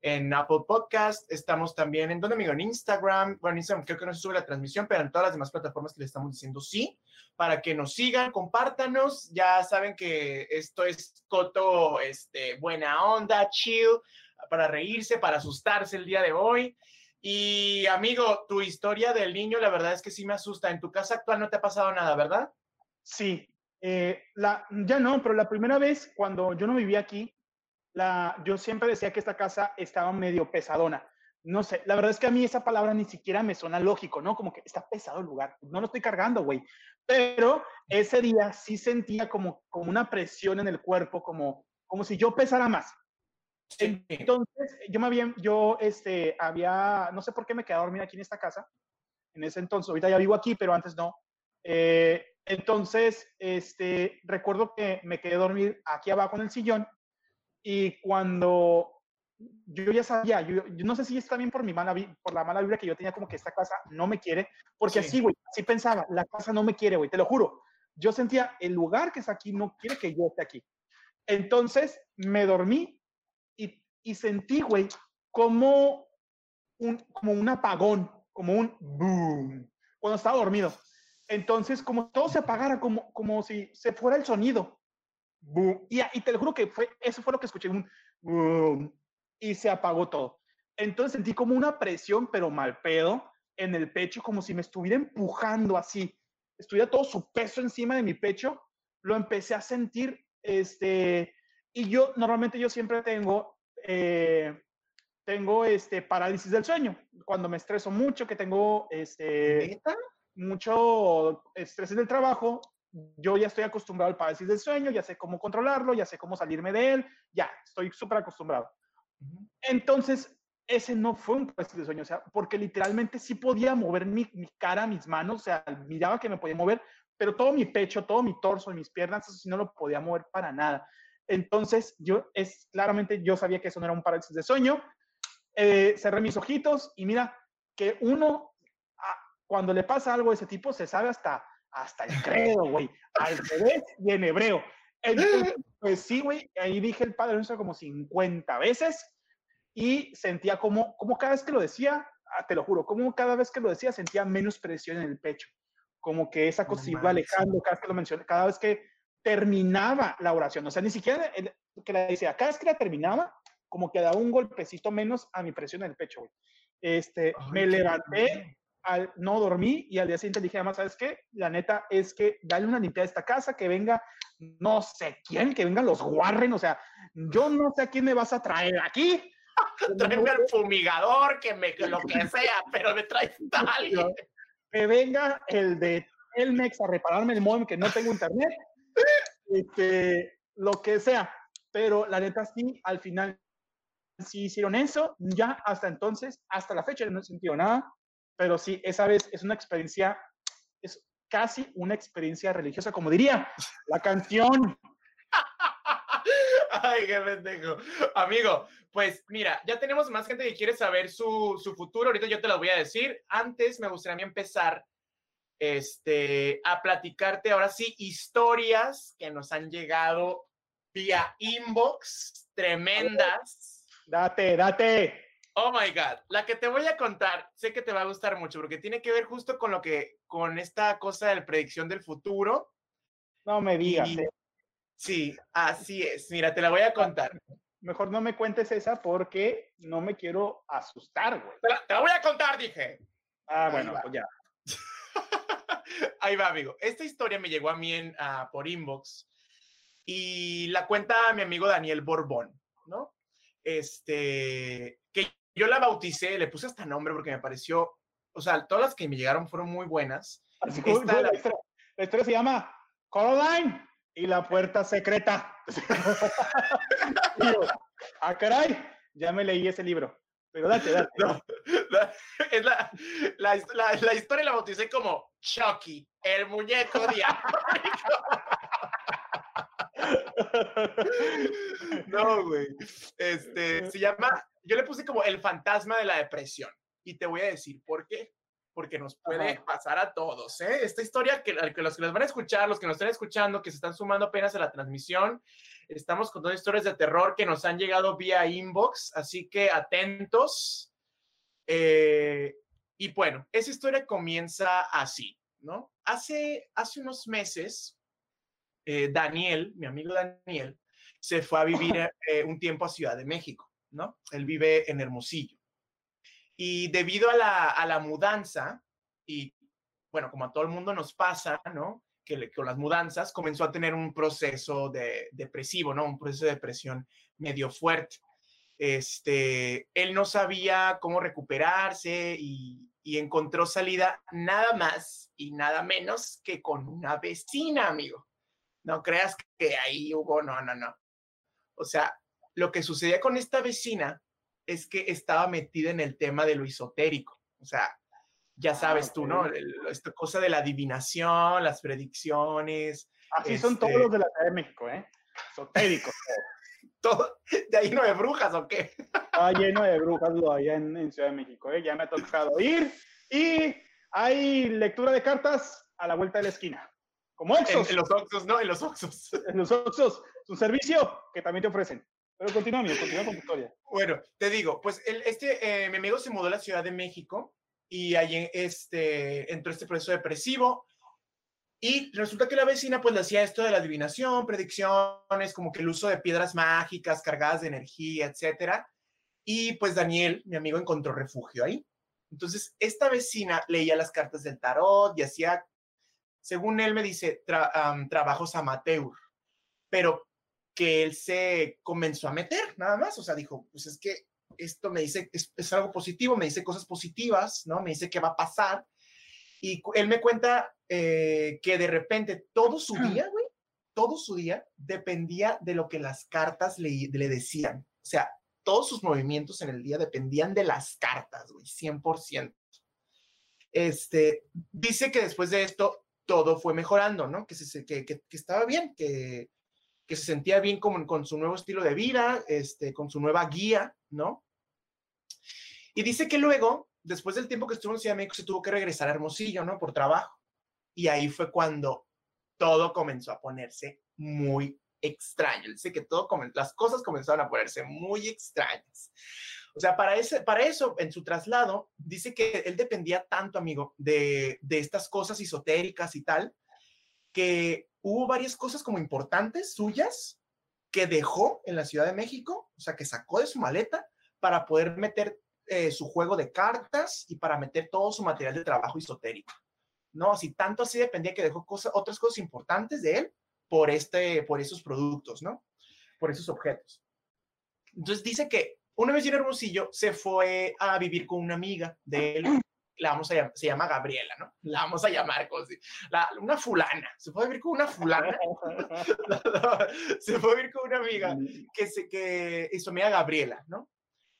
en Apple Podcast, estamos también en donde amigo en Instagram. Bueno, Instagram creo que no se sube la transmisión, pero en todas las demás plataformas que le estamos diciendo sí, para que nos sigan, compártanos. Ya saben que esto es coto, este, buena onda, chill, para reírse, para asustarse el día de hoy. Y amigo, tu historia del niño, la verdad es que sí me asusta. En tu casa actual no te ha pasado nada, ¿verdad? Sí, Eh, la, ya no, pero la primera vez cuando yo no vivía aquí, la, yo siempre decía que esta casa estaba medio pesadona. No sé, la verdad es que a mí esa palabra ni siquiera me suena lógico, ¿no? Como que está pesado el lugar. No lo estoy cargando, güey. Pero ese día sí sentía como, como una presión en el cuerpo, como, como si yo pesara más. Entonces, yo me había, yo, este, había, no sé por qué me quedé a dormir aquí en esta casa, en ese entonces, ahorita ya vivo aquí, pero antes no. Eh, entonces, este, recuerdo que me quedé a dormir aquí abajo en el sillón y cuando yo ya sabía, yo, no sé si es también por mi mala, por la mala vibra que yo tenía como que esta casa no me quiere, porque así, güey, así pensaba, la casa no me quiere, güey, te lo juro. Yo sentía, el lugar que es aquí no quiere que yo esté aquí. Entonces, me dormí y, y sentí, güey, como un, como un apagón, como un boom, cuando estaba dormido. Entonces, como todo se apagara, como, como si se fuera el sonido. Boom. Y, y te lo juro que fue, eso fue lo que escuché, un boom, y se apagó todo. Entonces sentí como una presión, pero mal pedo, en el pecho, como si me estuviera empujando así. Estuviera todo su peso encima de mi pecho. Lo empecé a sentir, este, y yo, normalmente yo siempre tengo, eh, tengo este parálisis del sueño. Cuando me estreso mucho, que tengo este mucho estrés en el trabajo, yo ya estoy acostumbrado al parálisis del sueño, ya sé cómo controlarlo, ya sé cómo salirme de él, ya estoy súper acostumbrado. Entonces, ese no fue un parálisis del sueño, o sea, porque literalmente sí podía mover mi, mi, cara, mis manos, o sea, miraba que me podía mover, pero todo mi pecho, todo mi torso y mis piernas, eso sí no lo podía mover para nada. Entonces, yo es claramente, yo sabía que eso no era un parálisis de sueño, eh, cerré mis ojitos y mira que uno, ah, cuando le pasa algo de ese tipo, se sabe hasta, hasta el credo, güey, al revés y en hebreo. Entonces, [LAUGHS] pues sí, güey, ahí dije el Padre Nuestro como 50 veces y sentía como, como cada vez que lo decía, ah, te lo juro, como cada vez que lo decía sentía menos presión en el pecho, como que esa cosa iba alejando cada vez que lo mencioné, cada vez que terminaba la oración, o sea, ni siquiera que la decía, cada vez que la terminaba, como que daba un golpecito menos a mi presión en el pecho, güey. Este, me levanté, al, no dormí y al día siguiente dije, además, ¿sabes qué? La neta es que dale una limpiada a esta casa, que venga no sé quién, que vengan los Warren, o sea, yo no sé a quién me vas a traer aquí. [LAUGHS] Tráeme al fumigador, que me, lo que sea, pero me traes alguien. Que venga el de Elmex a repararme el modem, que no tengo internet, este, lo que sea. Pero la neta sí, al final si hicieron eso, ya hasta entonces, hasta la fecha no he sentido nada, pero sí, esa vez es una experiencia, es casi una experiencia religiosa, como diría la canción. [LAUGHS] Ay, qué pendejo. Amigo, pues mira, ya tenemos más gente que quiere saber su, su futuro. Ahorita yo te lo voy a decir. Antes me gustaría empezar este, a platicarte ahora sí historias que nos han llegado vía inbox, tremendas Date, date. Oh my God, la que te voy a contar, sé que te va a gustar mucho porque tiene que ver justo con lo que, con esta cosa de la predicción del futuro. No me digas. Eh. Sí, así es. Mira, te la voy a contar. Mejor no me cuentes esa porque no me quiero asustar, güey. Te, la, voy a contar, dije. Ah, bueno, pues ya. Ahí va, amigo. Esta historia me llegó a mí en, uh, por inbox y la cuenta mi amigo Daniel Borbón, ¿no? este, que yo la bauticé, le puse hasta nombre porque me pareció, o sea, todas las que me llegaron fueron muy buenas. Esta, la, historia, se llama Coraline y la puerta secreta. [LAUGHS] ah, caray, ya me leí ese libro. Pero date, date. [LAUGHS] la, es la, la, la, historia la bauticé como Chucky, el muñeco diabólico. [LAUGHS] no, güey. Este, se llama, yo le puse como el fantasma de la depresión. Y te voy a decir por qué. Porque nos puede pasar a todos, ¿eh? Esta historia que, que los que nos van a escuchar, los que nos están escuchando, que se están sumando apenas a la transmisión, estamos con dos historias de terror que nos han llegado vía inbox, así que atentos. Eh, y bueno, esa historia comienza así, ¿no? Hace, hace unos meses, eh, Daniel, mi amigo Daniel, se fue a vivir [LAUGHS] eh, un tiempo a Ciudad de México, ¿no? Él vive en Hermosillo. Y debido a la, a la mudanza, y bueno, como a todo el mundo nos pasa, ¿no? que con las mudanzas comenzó a tener un proceso de, depresivo, ¿no? Un proceso de depresión medio fuerte. Este, él no sabía cómo recuperarse y, y encontró salida nada más y nada menos que con una vecina, amigo. No creas que ahí hubo, no, no, no. O sea, lo que sucedía con esta vecina es que estaba metida en el tema de lo esotérico. O sea, ya ah, sabes tú, ¿no? Esta cosa de la adivinación, las predicciones. Así son todos este los de la Ciudad de México, ¿eh? Esotéricos. [LAUGHS] Todo, ¿De ahí no de brujas o qué? [LAUGHS] Está lleno de brujas lo allá en, Ciudad de México, ¿eh? Ya me ha tocado ir y hay lectura de cartas a la vuelta de la esquina. Como Oxos. En, los Oxos, ¿no? En los Oxos. En los Oxos. Es un servicio que también te ofrecen. Continúa, continúa con tu historia. Bueno, te digo, pues este, eh, mi amigo se mudó a la Ciudad de México y allí este, entró este proceso depresivo. Y resulta que la vecina pues le hacía esto de la adivinación, predicciones, como que el uso de piedras mágicas cargadas de energía, etcétera. Y pues Daniel, mi amigo, encontró refugio ahí. Entonces, esta vecina leía las cartas del tarot y hacía, según él me dice, trabajos amateur, pero que él se comenzó a meter, nada más. O sea, dijo, pues es que esto me dice, es, algo positivo, me dice cosas positivas, ¿no? Me dice qué va a pasar. Y él me cuenta eh, que de repente todo su día, güey, todo su día dependía de lo que las cartas le, le decían. O sea, todos sus movimientos en el día dependían de las cartas, güey, 100%. Este, dice que después de esto todo fue mejorando, ¿no? Que, se, que, que, que estaba bien, que, que se sentía bien con, con su nuevo estilo de vida, este, con su nueva guía, ¿no? Y dice que luego, después del tiempo que estuvo en Ciudad de México, se tuvo que regresar a Hermosillo, ¿no? Por trabajo. Y ahí fue cuando todo comenzó a ponerse muy extraño. Dice que todo, las cosas comenzaron a ponerse muy extrañas. O sea, para, ese, para eso, en su traslado, dice que él dependía tanto, amigo, de, de estas cosas esotéricas y tal, que hubo varias cosas como importantes suyas que dejó en la Ciudad de México, o sea, que sacó de su maleta para poder meter eh, su juego de cartas y para meter todo su material de trabajo esotérico. No, así tanto así dependía que dejó cosas, otras cosas importantes de él por, este, por esos productos, ¿no? Por esos objetos. Entonces dice que una vez en Hermosillo se fue a vivir con una amiga de él la vamos a llamar, se llama Gabriela, ¿no? La vamos a llamar así. La, una fulana, se puede vivir con una fulana, [LAUGHS] se puede vivir con una amiga que, se, que es su amiga Gabriela, ¿no?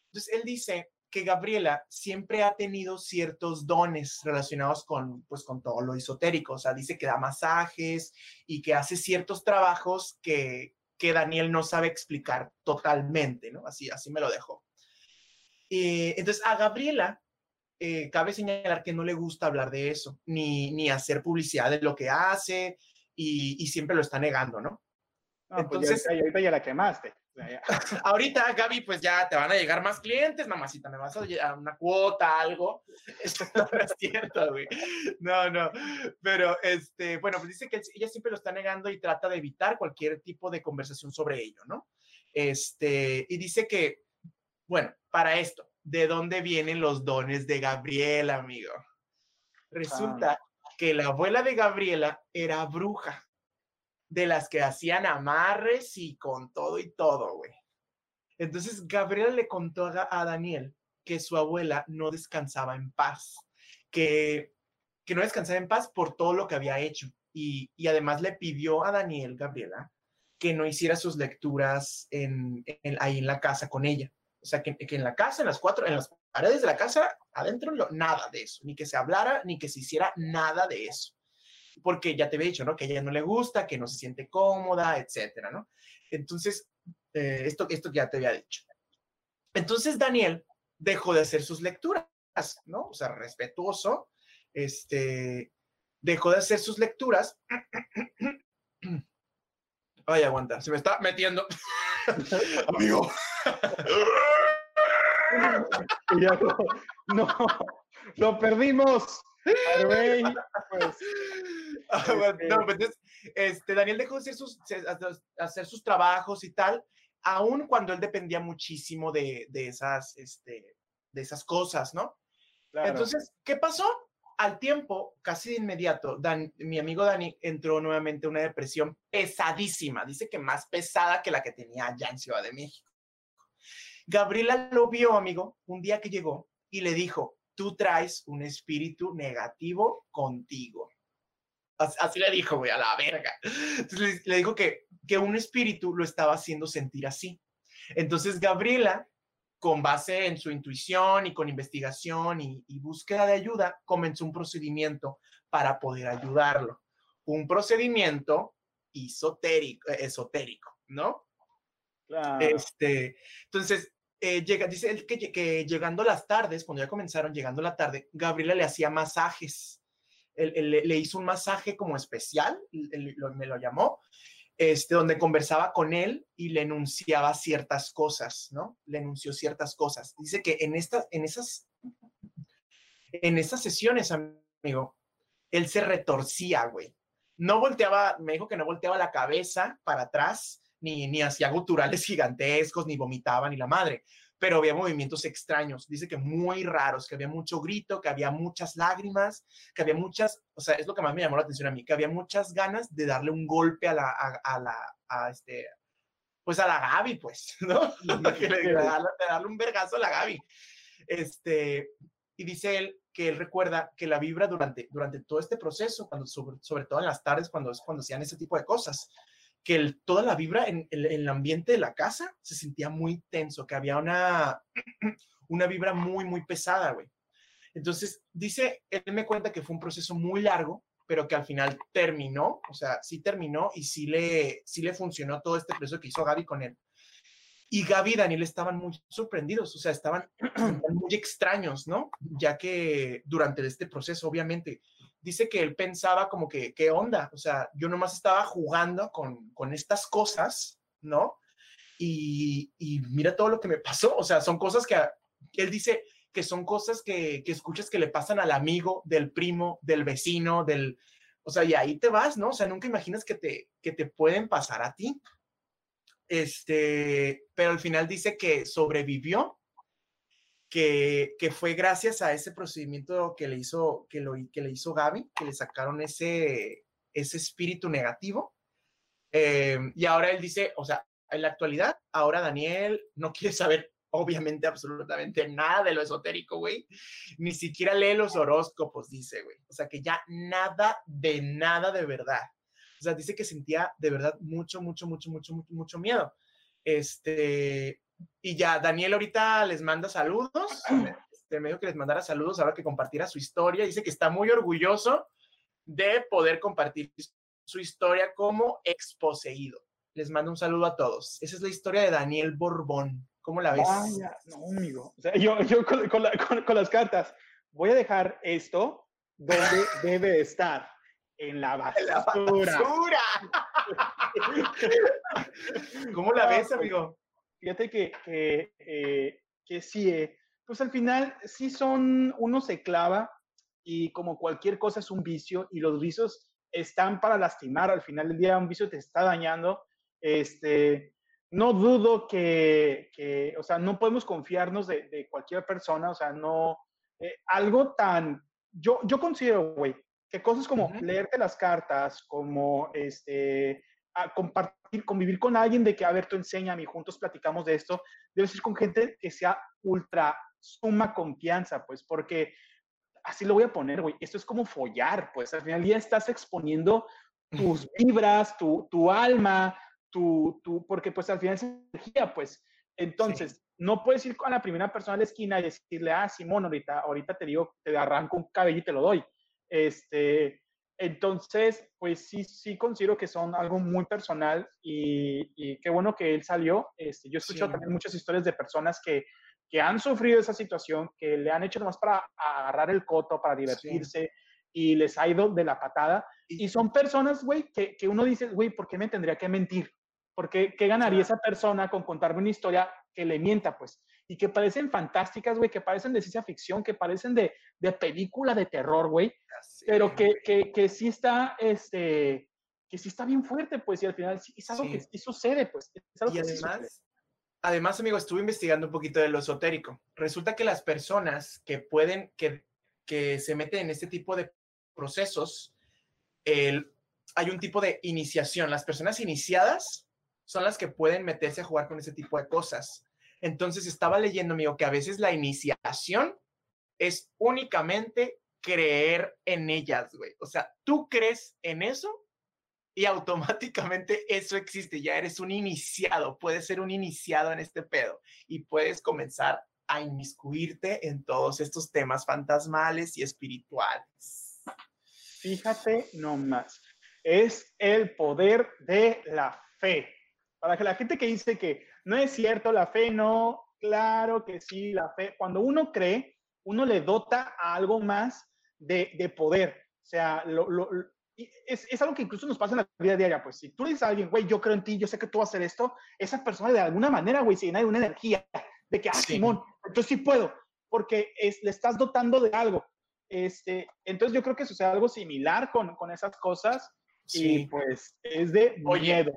Entonces él dice que Gabriela siempre ha tenido ciertos dones relacionados con, pues, con todo lo esotérico, o sea, dice que da masajes y que hace ciertos trabajos que, que Daniel no sabe explicar totalmente, ¿no? Así, así me lo dejó. Eh, entonces, a Gabriela eh, cabe señalar que no le gusta hablar de eso, ni, ni hacer publicidad de lo que hace y, siempre lo está negando, ¿no? Pues Entonces, ahorita ya la quemaste. [LAUGHS] ahorita, Gaby, pues ya te van a llegar más clientes, mamacita, me vas a dar una cuota, algo. [LAUGHS] Esto no es cierto, güey. No, no. Pero, este, bueno, pues dice que ella siempre lo está negando y trata de evitar cualquier tipo de conversación sobre ello, ¿no? Este, y dice que, bueno, para esto, de dónde vienen los dones de Gabriela, amigo. Resulta ah. que la abuela de Gabriela era bruja, de las que hacían amarres y con todo y todo, güey. Entonces Gabriela le contó a, Daniel que su abuela no descansaba en paz, que, que no descansaba en paz por todo lo que había hecho. Y, además le pidió a Daniel, Gabriela, que no hiciera sus lecturas en, ahí en la casa con ella. O sea, que, en la casa, en las cuatro, en las paredes de la casa, adentro, nada de eso, ni que se hablara, ni que se hiciera nada de eso. Porque ya te había dicho, ¿no? Que a ella no le gusta, que no se siente cómoda, etcétera, ¿no? Entonces, eh, esto, esto ya te había dicho. Entonces, Daniel dejó de hacer sus lecturas, ¿no? O sea, respetuoso, este, dejó de hacer sus lecturas. [CLEARS THROAT] Ay, aguanta, se me está metiendo. [LAUGHS] Amigo. [LAUGHS] no, lo perdimos. Pues, ah, este no, pues, este, Daniel dejó de hacer sus, hacer sus trabajos y tal, aun cuando él dependía muchísimo de, de esas, este, de esas cosas, ¿no? Entonces, ¿qué pasó? al tiempo, casi de inmediato, mi amigo Dani entró nuevamente en una depresión pesadísima. Dice que más pesada que la que tenía ya en Ciudad de México. Gabriela lo vio, amigo, un día que llegó y le dijo, tú traes un espíritu negativo contigo. Así le dijo, güey, a la verga. Entonces le, dijo que, que un espíritu lo estaba haciendo sentir así. Entonces Gabriela, con base en su intuición y con investigación y, y búsqueda de ayuda, comenzó un procedimiento para poder ayudarlo. Un procedimiento esotérico, esotérico ¿no? Claro. Este, entonces, eh, llega, dice él que, llegando las tardes, cuando ya comenzaron, llegando la tarde, Gabriela le hacía masajes. Él, le hizo un masaje como especial, me lo llamó, este, donde conversaba con él y le enunciaba ciertas cosas, ¿no? Le enunció ciertas cosas. Dice que en, estas, en, esas, en esas sesiones, amigo, él se retorcía, güey. No volteaba, me dijo que no volteaba la cabeza para atrás, ni, ni hacía guturales [LAUGHS] gigantescos, ni vomitaba, ni la madre, pero había movimientos extraños, dice que muy raros, que había mucho grito, que había muchas lágrimas, que había muchas, o sea, es lo que más me llamó la atención a mí, que había muchas ganas de darle un golpe a la, a, la, a este, pues a la Gaby, pues, [LAUGHS] ¿no? [LAUGHS] de, darle, un vergazo a la Gaby. Este, y dice él que él recuerda que la vibra durante, durante todo este proceso, cuando, sobre, sobre todo en las tardes, cuando es cuando hacían ese tipo de cosas, que el, toda la vibra en, el ambiente de la casa se sentía muy tenso, que había una, [CLEARS THROAT] una vibra muy, muy pesada, güey. Entonces, dice, él me cuenta que fue un proceso muy largo, pero que al final terminó, o sea, sí terminó y sí le, sí le funcionó todo este proceso que hizo Gaby con él. Y Gaby y Daniel estaban muy sorprendidos, o sea, estaban [CLEARS THROAT] muy extraños, ¿no? Ya que durante este proceso, obviamente, dice que él pensaba como que, ¿qué onda? O sea, yo nomás estaba jugando con, con estas cosas, ¿no? Y, y, mira todo lo que me pasó, o sea, son cosas que, él dice que son cosas que, que escuchas que le pasan al amigo, del primo, del vecino, del, o sea, y ahí te vas, ¿no? O sea, nunca imaginas que te, que te pueden pasar a ti. Este, pero al final dice que sobrevivió que, fue gracias a ese procedimiento que le hizo, que lo, que le hizo Gaby, que le sacaron ese, ese espíritu negativo. Eh, y ahora él dice, o sea, en la actualidad, ahora Daniel no quiere saber, obviamente, absolutamente nada de lo esotérico, güey. Ni siquiera lee los horóscopos, dice, güey. O sea, que ya nada de nada de verdad. O sea, dice que sentía de verdad mucho, mucho, mucho, mucho, mucho, mucho miedo. Este, y ya, Daniel ahorita les manda saludos. [CLEARS THROAT] Este, me dijo que les mandara saludos ahora que compartiera su historia. Dice que está muy orgulloso de poder compartir su historia como exposeído. Les mando un saludo a todos. Esa es la historia de Daniel Borbón. ¿Cómo la ves? no, amigo. yo, yo con, con, las cartas voy a dejar esto donde [LAUGHS] debe estar. En la [LAUGHS] basura. la basura. [LAUGHS] ¿Cómo la ves, amigo? Fíjate que, que, eh, que sí, eh, pues al final sí son, uno se clava y como cualquier cosa es un vicio y los vicios están para lastimar, al final del día un vicio te está dañando, este, no dudo que, que o sea, no podemos confiarnos de, de cualquier persona, o sea, no, eh, algo tan, yo, yo considero, güey, que cosas como leerte las cartas, como este, a compartir, convivir con alguien de que, a ver, tú enséñame juntos platicamos de esto, debe ser con gente que sea ultra suma confianza, pues, porque así lo voy a poner, güey, esto es como follar, pues, al final ya estás exponiendo tus vibras, tu, tu alma, tu, tu, porque pues al final es energía, pues. Entonces, no puedes ir con la primera persona a la esquina y decirle, ah, Simón, ahorita, ahorita te digo, te arranco un cabello y te lo doy. Este, entonces, pues sí, sí considero que son algo muy personal y, qué bueno que él salió. Este, yo he escuchado también muchas historias de personas que, que han sufrido esa situación, que le han hecho nomás para agarrar el coto, para divertirse y les ha ido de la patada. Y, son personas, güey, que, que, uno dice, güey, ¿por qué me tendría que mentir? ¿Por qué, qué ganaría esa persona con contarme una historia que le mienta, pues? Y que parecen fantásticas, güey, que parecen de ciencia ficción, que parecen de, de película de terror, güey pero que, que, que, sí está, este, que sí está bien fuerte, pues, y al final sí, es algo que sí sucede, pues. y además, además, amigo, estuve investigando un poquito de lo esotérico. Resulta que las personas que pueden, que que se mete en este tipo de procesos, el, hay un tipo de iniciación. Las personas iniciadas son las que pueden meterse a jugar con ese tipo de cosas. Entonces estaba leyendo, amigo, que a veces la iniciación es únicamente creer en ellas, güey. O sea, tú crees en eso y automáticamente eso existe. Ya eres un iniciado, puedes ser un iniciado en este pedo y puedes comenzar a inmiscuirte en todos estos temas fantasmales y espirituales. Fíjate nomás, es el poder de la fe. Para que la gente que dice que no es cierto, la fe no, claro que sí, la fe, cuando uno cree, uno le dota a algo más de, poder. O sea, es, es, algo que incluso nos pasa en la vida diaria. Pues si tú dices a alguien, güey, yo creo en ti, yo sé que tú vas a hacer esto, esa persona de alguna manera, güey, se llena de una energía de que, ah, Simón, yo sí puedo, porque es, le estás dotando de algo. Este, entonces yo creo que sucede algo similar con, con esas cosas y pues es de miedo.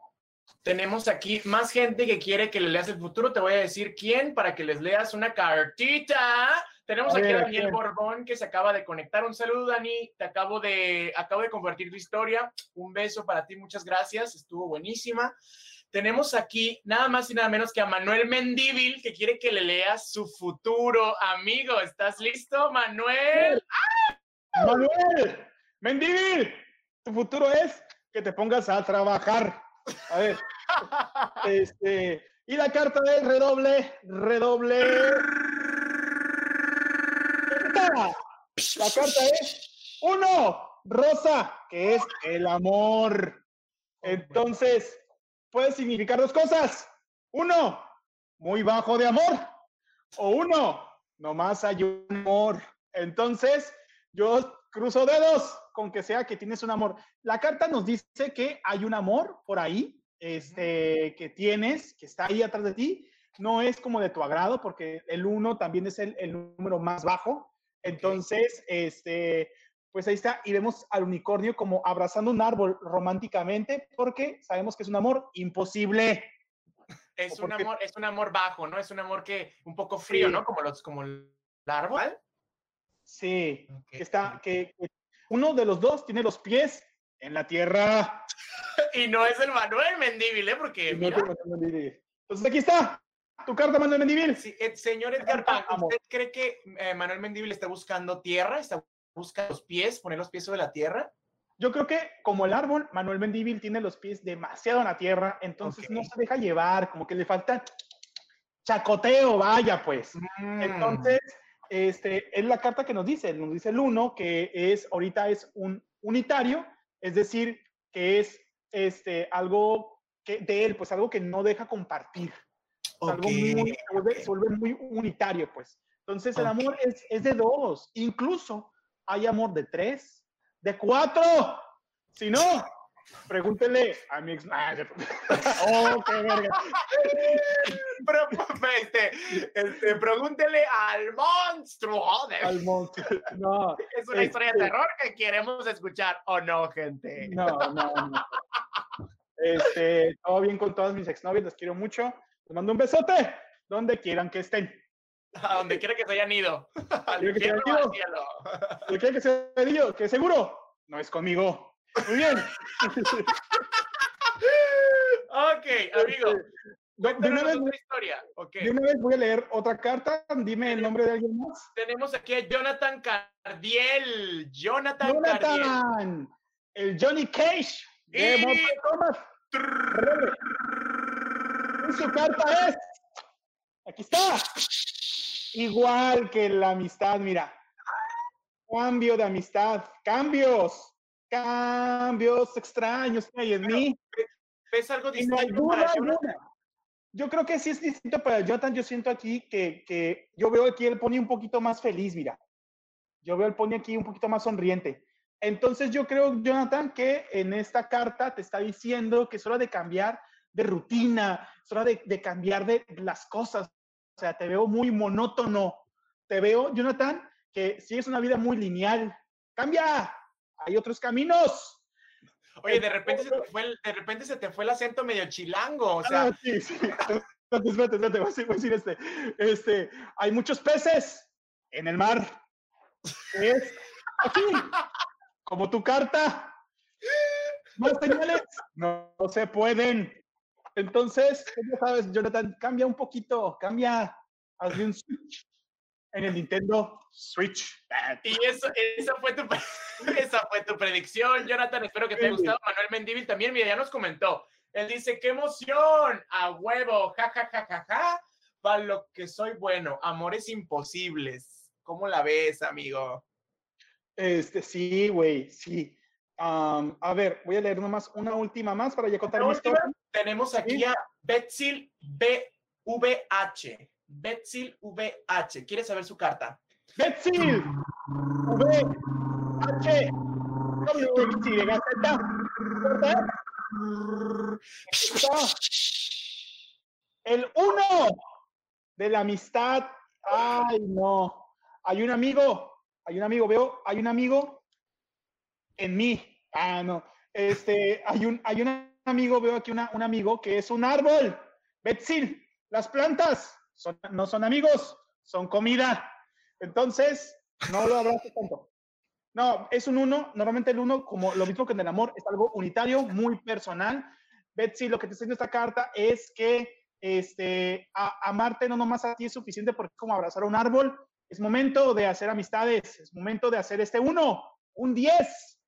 Tenemos aquí más gente que quiere que le leas el futuro. Te voy a decir quién para que les leas una cartita. Tenemos aquí a Daniel Borbón que se acaba de conectar. Un saludo, Dani. Te acabo de, acabo de compartir tu historia. Un beso para ti. Muchas gracias. Estuvo buenísima. Tenemos aquí nada más y nada menos que a Manuel Mendívil que quiere que le leas su futuro. Amigo, ¿estás listo, Manuel? Manuel, Mendívil, tu futuro es que te pongas a trabajar. A ver. este, y la carta del redoble, redoble. La carta es uno, rosa, que es el amor. Entonces, puede significar dos cosas. Uno, muy bajo de amor. O uno, nomás hay un amor. Entonces, yo cruzo dedos con que sea que tienes un amor. La carta nos dice que hay un amor por ahí, este, que tienes, que está ahí atrás de ti. No es como de tu agrado, porque el uno también es el, el número más bajo. Entonces, este, pues ahí está, y vemos al unicornio como abrazando un árbol románticamente, porque sabemos que es un amor imposible. Es un amor, es un amor bajo, ¿no? Es un amor que un poco frío, ¿no? Como los, como el árbol. Sí, que está, que, uno de los dos tiene los pies en la tierra. [LAUGHS] y no es el Manuel Mendívil, ¿eh? Porque. Entonces aquí está, tu carta, Manuel Mendívil. Sí, eh, señor Edgar ¿usted cree que eh, Manuel Mendívil está buscando tierra? ¿Está busca los pies, poner los pies sobre la tierra. Yo creo que como el árbol, Manuel Mendívil tiene los pies demasiado en la tierra, entonces no se deja llevar, como que le falta chacoteo, vaya pues. Mm. Entonces, este, es la carta que nos dice, nos dice el uno, que es, ahorita es un unitario, es decir, que es este, algo que, de él, pues algo que no deja compartir. Algo muy, se, vuelve, muy unitario, pues. Entonces, el amor es, es de dos, incluso hay amor de tres, de cuatro. Si no, pregúntele a mi ex. [LAUGHS] [LAUGHS] oh, qué verga. [LAUGHS] Pero, [LAUGHS] este, este, pregúntele al monstruo. Al monstruo. No. [LAUGHS] Es una historia de este terror que queremos escuchar, ¿o no, gente? No, no, no. Este, todo bien con todas mis exnovias, les quiero mucho. Les mando un besote, donde quieran que estén. A donde quiera que se hayan ido. [LAUGHS] Al que se hayan ido. quiera que se hayan ido, que seguro no es conmigo. Muy bien. ok, amigo. De una, vez, historia. Okay. de una vez voy a leer otra carta. Dime el nombre de alguien más. Tenemos aquí a Jonathan Cardiel. Jonathan, Jonathan El Johnny Cage. De y... Thomas. Y su carta es. Aquí está. Igual que la amistad, mira. Cambio de amistad, cambios, cambios extraños que hay en mí. ¿Ves algo distinto Yo creo que sí es distinto para Jonathan. Yo siento aquí que, que yo veo aquí el pone un poquito más feliz, mira. Yo veo el pone aquí un poquito más sonriente. Entonces yo creo, Jonathan, que en esta carta te está diciendo que es hora de cambiar de rutina, es hora de, de cambiar de las cosas, o sea, te veo muy monótono. Te veo, Jonathan, que si es una vida muy lineal. Cambia, hay otros caminos. Oye, de repente, se te fue el, de repente se te fue el acento medio chilango, o sea. Ah, sí, sí. Espérate, espérate, voy a decir, este, este, hay muchos peces en el mar. es aquí, como tu carta. Más señales no, se pueden. Entonces, pues ya sabes, Jonathan, cambia un poquito, cambia, hazle un switch en el Nintendo Switch. Y eso, esa, fue tu, [LAUGHS] esa fue tu predicción, Jonathan. Espero que te haya gustado. Manuel Mendívil también, mira, ya nos comentó. Él dice, qué emoción, a huevo, ja, ja, ja, ja, ja, para lo que soy bueno, amores imposibles. ¿Cómo la ves, amigo? Este, sí, güey, sí. a ver, voy a leer nomás una última más para ya contar mi. Tenemos aquí a Betsil BVH. Betsil VH. ¿Quieres saber su carta? Betsil VH. El uno de la amistad. Ay, no. Hay un amigo, hay un amigo, veo, hay un amigo en mí. Ah, no. Este, hay un, hay un amigo, veo aquí una, un amigo que es un árbol. Betsil, las plantas no son amigos, son comida. Entonces, no lo abrazo tanto. No, es un uno. Normalmente el uno, como lo mismo que en el amor, es algo unitario, muy personal. Betsy, lo que te está diciendo esta carta es que este, amarte no nomás a ti es suficiente porque es como abrazar un árbol. Es momento de hacer amistades, es momento de hacer este uno, un 10,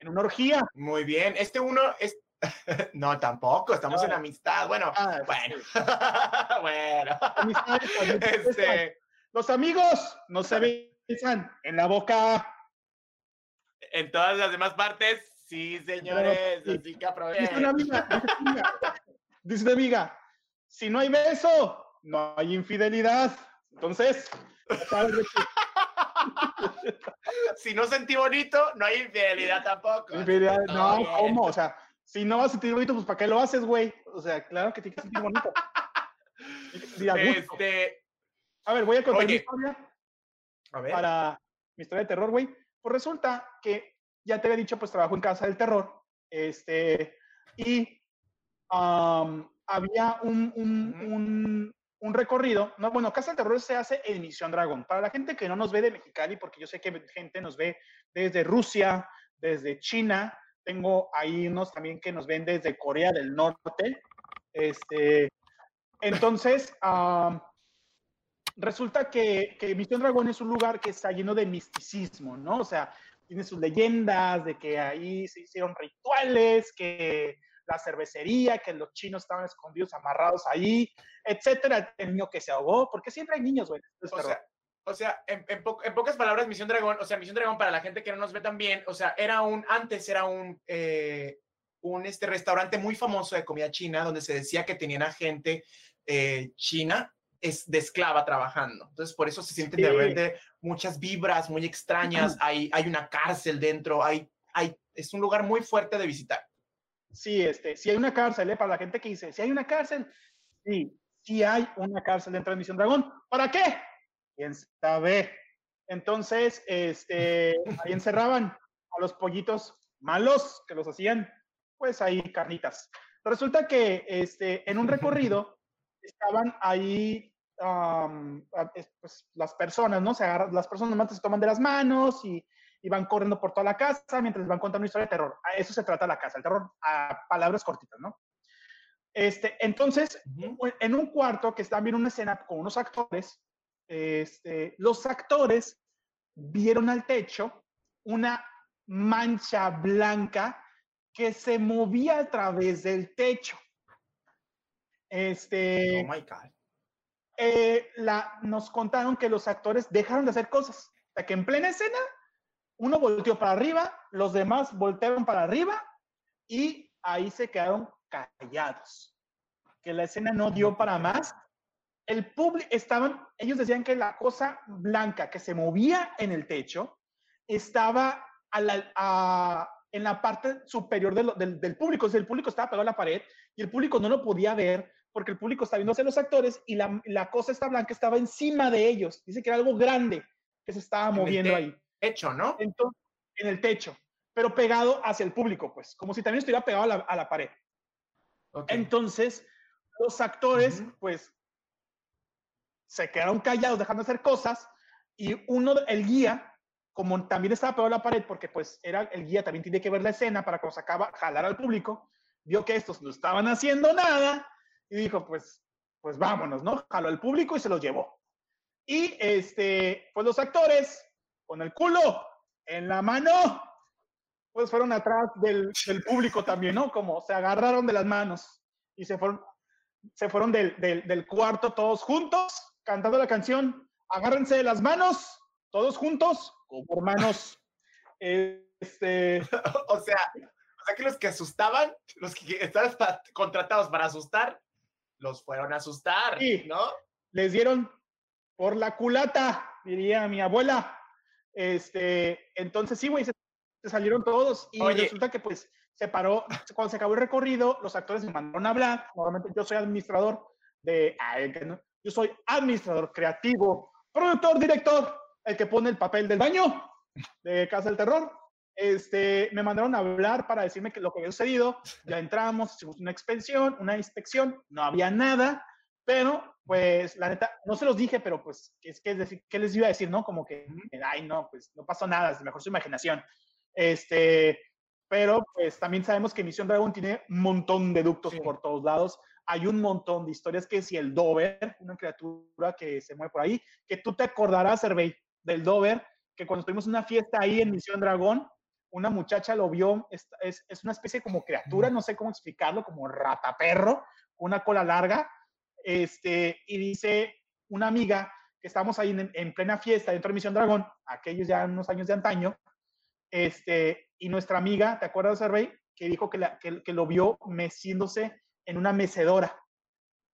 en una orgía. Muy bien, este uno es, [LAUGHS] no, tampoco, estamos en amistad. Bueno, ah, bueno, [LAUGHS] bueno. [LAUGHS] Este... Los amigos no se besan en la boca. En todas las demás partes, sí, señores. Así que aprovechen. Dice una amiga, dice una amiga, si no hay beso, no hay infidelidad. Entonces, si no sentí bonito, no hay infidelidad tampoco. no, ¿cómo? O sea, si no vas a sentir bonito, pues ¿para qué lo haces, güey? O sea, claro que tienes que sentir bonito. Este... A ver, voy a contar mi historia. A ver. Para mi historia de terror, güey. Pues resulta que ya te había dicho, pues trabajo en Casa del Terror. Este, y había un, un, un, recorrido. No, bueno, Casa del Terror se hace en Misión Dragón. Para la gente que no nos ve de Mexicali, porque yo sé que gente nos ve desde Rusia, desde China, tengo ahí unos también que nos ven desde Corea del Norte. Este, entonces, resulta que, que Misión Dragón es un lugar que está lleno de misticismo, ¿no? O sea, tiene sus leyendas de que ahí se hicieron rituales, que la cervecería, que los chinos estaban escondidos, amarrados ahí, etcétera, el niño que se ahogó, porque siempre hay niños, güey. O sea, o sea, en, pocas palabras, Misión Dragón, o sea, Misión Dragón para la gente que no nos ve tan bien, o sea, era un, antes era un, eh, un este restaurante muy famoso de comida china, donde se decía que tenían a gente eh, china es de esclava trabajando. Entonces, por eso se sienten de repente muchas vibras muy extrañas, [CLEARS THROAT] hay, hay una cárcel dentro, hay, hay, es un lugar muy fuerte de visitar. Sí, este, si hay una cárcel, ¿eh? para la gente que dice, si hay una cárcel, sí, sí hay una cárcel dentro de Misión Dragón. ¿Para qué? Quién sabe. Entonces, este, [LAUGHS] ahí encerraban a los pollitos malos que los hacían, pues ahí carnitas. Resulta que este, en un recorrido estaban ahí pues, las personas, ¿no? Se agarran, las personas normalmente se toman de las manos y, y, van corriendo por toda la casa mientras van contando una historia de terror. A eso se trata la casa, el terror a palabras cortitas, ¿no? Este, entonces, en un cuarto que están viendo una escena con unos actores, este, los actores vieron al techo una mancha blanca que se movía a través del techo. Este, oh my God. Eh, la, nos contaron que los actores dejaron de hacer cosas. O sea, que en plena escena, uno volteó para arriba, los demás voltearon para arriba y ahí se quedaron callados. Que la escena no dio para más el público, estaban, ellos decían que la cosa blanca que se movía en el techo estaba en la parte superior del, público. O sea, el público estaba pegado a la pared y el público no lo podía ver porque el público estaba viendo los actores y la, cosa esta blanca estaba encima de ellos. Dice que era algo grande que se estaba moviendo ahí. Techo, ¿no? Entonces, en el techo, pero pegado hacia el público, pues, como si también estuviera pegado a la, pared. Entonces, los actores, pues, se quedaron callados dejando de hacer cosas y uno, el guía, como también estaba pegado a la pared, porque pues era el guía, también tiene que ver la escena para cuando se acaba, jalar al público, vio que estos no estaban haciendo nada y dijo, pues, pues vámonos, ¿no? Jaló al público y se los llevó. Y este, pues los actores, con el culo en la mano, pues fueron atrás del, del público también, ¿no? Como se agarraron de las manos y se fueron, se fueron del, del, del cuarto todos juntos, cantando la canción, agárrense de las manos, todos juntos, como hermanos. [LAUGHS] Este... [LAUGHS] o sea, o sea que los que asustaban, los que estaban contratados para asustar, los fueron a asustar, Sí. ¿no? les dieron por la culata, diría mi abuela. Este, entonces sí, güey, se, se salieron todos y Oye. resulta que pues se paró, cuando se acabó el recorrido, los actores me mandaron a hablar. Normalmente yo soy administrador de, no, yo soy administrador creativo, productor, director, el que pone el papel del baño de Casa del Terror. Este, me mandaron a hablar para decirme que lo que había sucedido, ya entramos, hicimos una inspección, una inspección, no había nada, pero pues la neta, no se los dije, pero pues, es que es decir, ¿qué les iba a decir, no? Como que, ay, no, pues no pasó nada, es mejor su imaginación. Este, pero pues también sabemos que Misión Dragon tiene un montón de ductos Sí. por todos lados. Hay un montón de historias que si el Dover, una criatura que se mueve por ahí, que tú te acordarás, Hervey, del Dover, que cuando tuvimos una fiesta ahí en Misión Dragón, una muchacha lo vio, es, es, es una especie como criatura, no sé cómo explicarlo, como rataperro, una cola larga, este, y dice una amiga que estábamos ahí en, en plena fiesta dentro de Misión Dragón, aquellos ya unos años de antaño, este, y nuestra amiga, ¿te acuerdas, Hervey? Que dijo que, la, que, que lo vio meciéndose en una mecedora.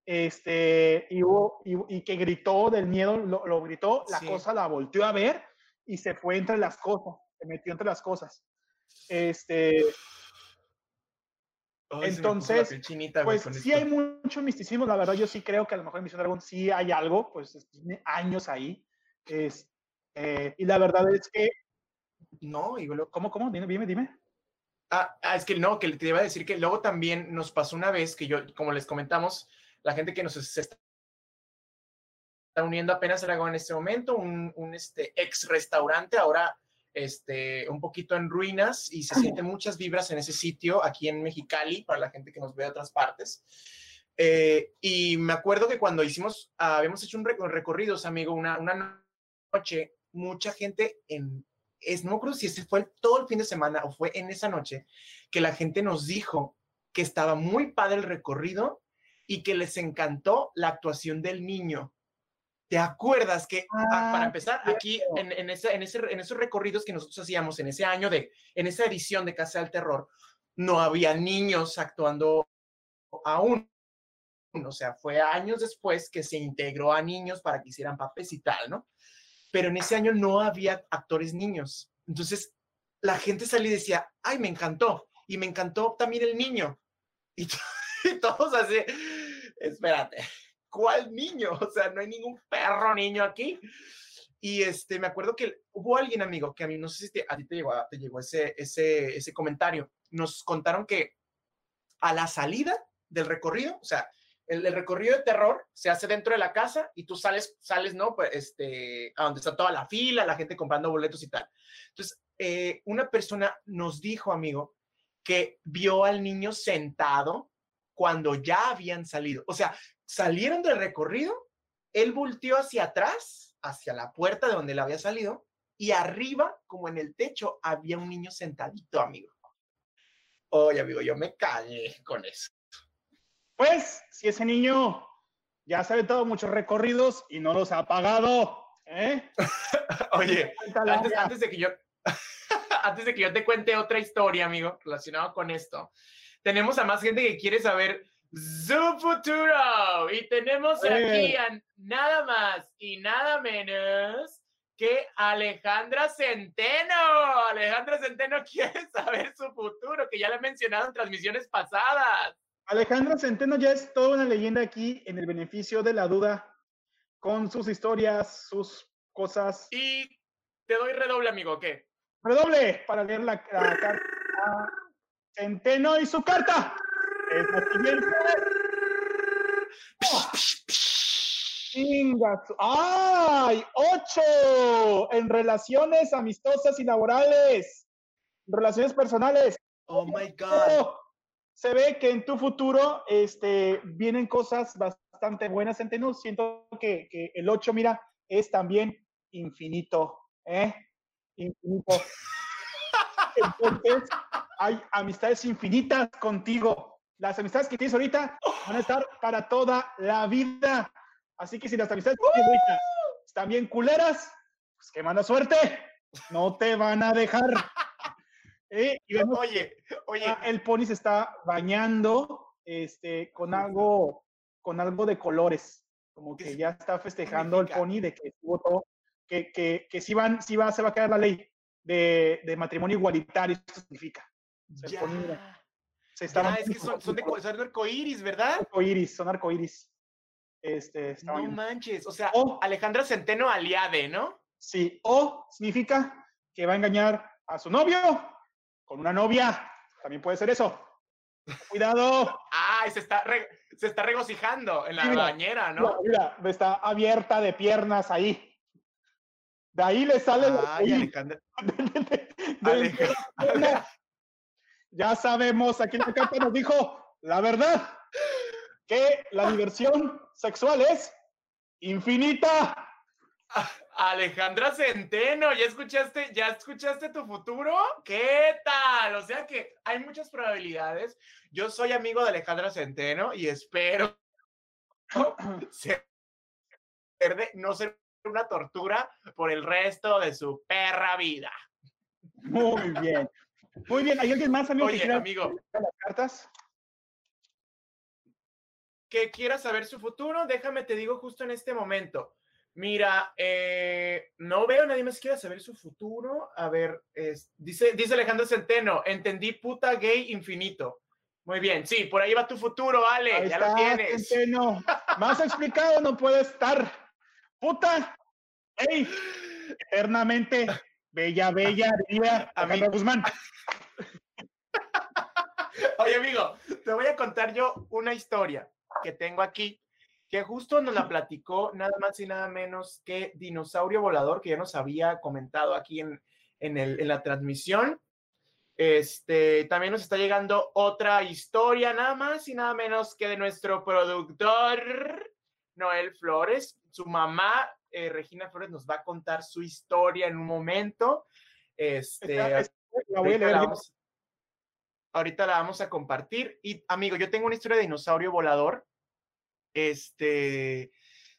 Este, y, hubo, y, y que gritó del miedo, lo, lo gritó, la Sí. cosa la volteó a ver y se fue entre las cosas, se metió entre las cosas. Este, Entonces, chinita, pues sí hay mucho misticismo, la verdad yo sí creo que a lo mejor en Misión Dragón sí hay algo, pues tiene años ahí. Es, eh, y la verdad es que, No, y luego- ¿cómo, cómo? Dime, dime, dime. Ah, ah, es que no, que te iba a decir que luego también nos pasó una vez que yo, como les comentamos, la gente que nos se está uniendo apenas a Aragón en este momento, un, un, este, ex restaurante, ahora este, un poquito en ruinas y se sienten muchas vibras en ese sitio aquí en Mexicali, para la gente que nos ve de otras partes. Eh, y me acuerdo que cuando hicimos, ah, habíamos hecho un recor- recorridos, amigo, una, una noche, mucha gente en, es, no creo si ese fue todo el fin de semana o fue en esa noche, que la gente nos dijo que estaba muy padre el recorrido y que les encantó la actuación del niño. ¿Te acuerdas que, ah, Ah, para sí, empezar, aquí en, en, ese, en, ese, en esos recorridos que nosotros hacíamos en ese año de, en esa edición de Casa del Terror, no había niños actuando aún. O sea, fue años después que se integró a niños para que hicieran papeles y tal, ¿no? Pero en ese año no había actores niños. Entonces, la gente salía y decía, ay, me encantó. Y me encantó también el niño. Y, [LAUGHS] y todos así, espérate, ¿cuál niño? O sea, no hay ningún perro niño aquí. Y este, me acuerdo que hubo alguien, amigo, que a mí, no sé si a ti te llegó, te llegó ese, ese, ese comentario. Nos contaron que a la salida del recorrido, o sea, el, recorrido de terror se hace dentro de la casa y tú sales, sales, ¿no? Pues, este, a donde está toda la fila, la gente comprando boletos y tal. Entonces, eh, una persona nos dijo, amigo, que vio al niño sentado cuando ya habían salido. O sea, salieron del recorrido, él volteó hacia atrás, hacia la puerta de donde le había salido, y arriba, como en el techo, había un niño sentadito, amigo. Oye, amigo, yo me cagué con eso. Pues, si ese niño ya se ha aventado muchos recorridos y no los ha pagado, ¿eh? [LAUGHS] Oye, antes, de que yo [LAUGHS] antes de que yo te cuente otra historia, amigo, relacionada con esto, tenemos a más gente que quiere saber su futuro y tenemos aquí a nada más y nada menos que Alejandra Centeno. Alejandra Centeno [LAUGHS] quiere saber su futuro, que ya le he mencionado en transmisiones pasadas. Alejandra Centeno ya es toda una leyenda aquí en el beneficio de la duda, con sus historias, sus cosas. Y te doy redoble, amigo, ¿qué? Redoble para leer la, la carta. Centeno y su carta. Es la siguiente. Chingas. ¡Ay! ¡Ocho! En relaciones amistosas y laborales. Relaciones personales. Oh my God. Se ve que en tu futuro este, vienen cosas bastante buenas en Tenú. Siento que, el 8, mira, es también infinito. ¿eh? Infinito. Hay amistades infinitas contigo. Las amistades que tienes ahorita van a estar para toda la vida. Así que si las amistades que tienes ahorita están bien culeras, pues qué mala suerte. No te van a dejar. Eh, y vemos Oye, oye, Ah, el pony se está bañando este, con algo con algo de colores. Como ¿Qué que ya está festejando el pony de que estuvo todo, que, que, que sí, van, sí va, se va a quedar la ley de, de matrimonio igualitario. Eso significa. Se ya. pone, Se está Ya, es que son, son de son arcoíris, ¿verdad? arcoíris, son arcoíris. Este, No bañando. manches. O sea, Oh. Alejandra Centeno aliade, ¿no? Sí, o significa que va a engañar a su novio con una novia. También puede ser eso. Cuidado. Ay, se está, re- se está regocijando en la mira, bañera, ¿no? Mira, mira, está abierta de piernas ahí. De ahí le sale Ay. Alejandra. [LAUGHS] Ya sabemos, aquí la carta nos dijo la verdad, que la diversión sexual es infinita. Alejandra Centeno, ¿ya escuchaste, ¿ya escuchaste tu futuro? ¿Qué tal? O sea que hay muchas probabilidades. Yo soy amigo de Alejandra Centeno y espero [CLEARS THROAT] ser de- no ser una tortura por el resto de su perra vida. Muy bien. Muy bien. ¿Hay alguien más, amigo, Oye, amigo, las cartas? que quiera saber su futuro, déjame te digo justo en este momento. Mira, eh, no veo a nadie más que quiera saber su futuro. A ver, es- dice, dice Alejandro Centeno, entendí puta gay infinito. Muy bien, sí, por ahí va tu futuro, Ale, Ahí ya está, lo tienes. Centeno. Más explicado no puede estar. Puta. ¡Ey! Eternamente. Bella, bella, diría Alejandra Amigo. Guzmán. [LAUGHS] Oye, amigo, te voy a contar yo una historia que tengo aquí, que justo nos la platicó nada más y nada menos que Dinosaurio Volador, que ya nos había comentado aquí en, en, el- en la transmisión. Este, también nos está llegando otra historia, nada más y nada menos que de nuestro productor Noel Flores. Su mamá, eh, Regina Flores, nos va a contar su historia en un momento. Este, Esta- esta la voy a ahorita leer la yo. vamos- ahorita la vamos a compartir. Y amigo, yo tengo una historia de dinosaurio volador. Este,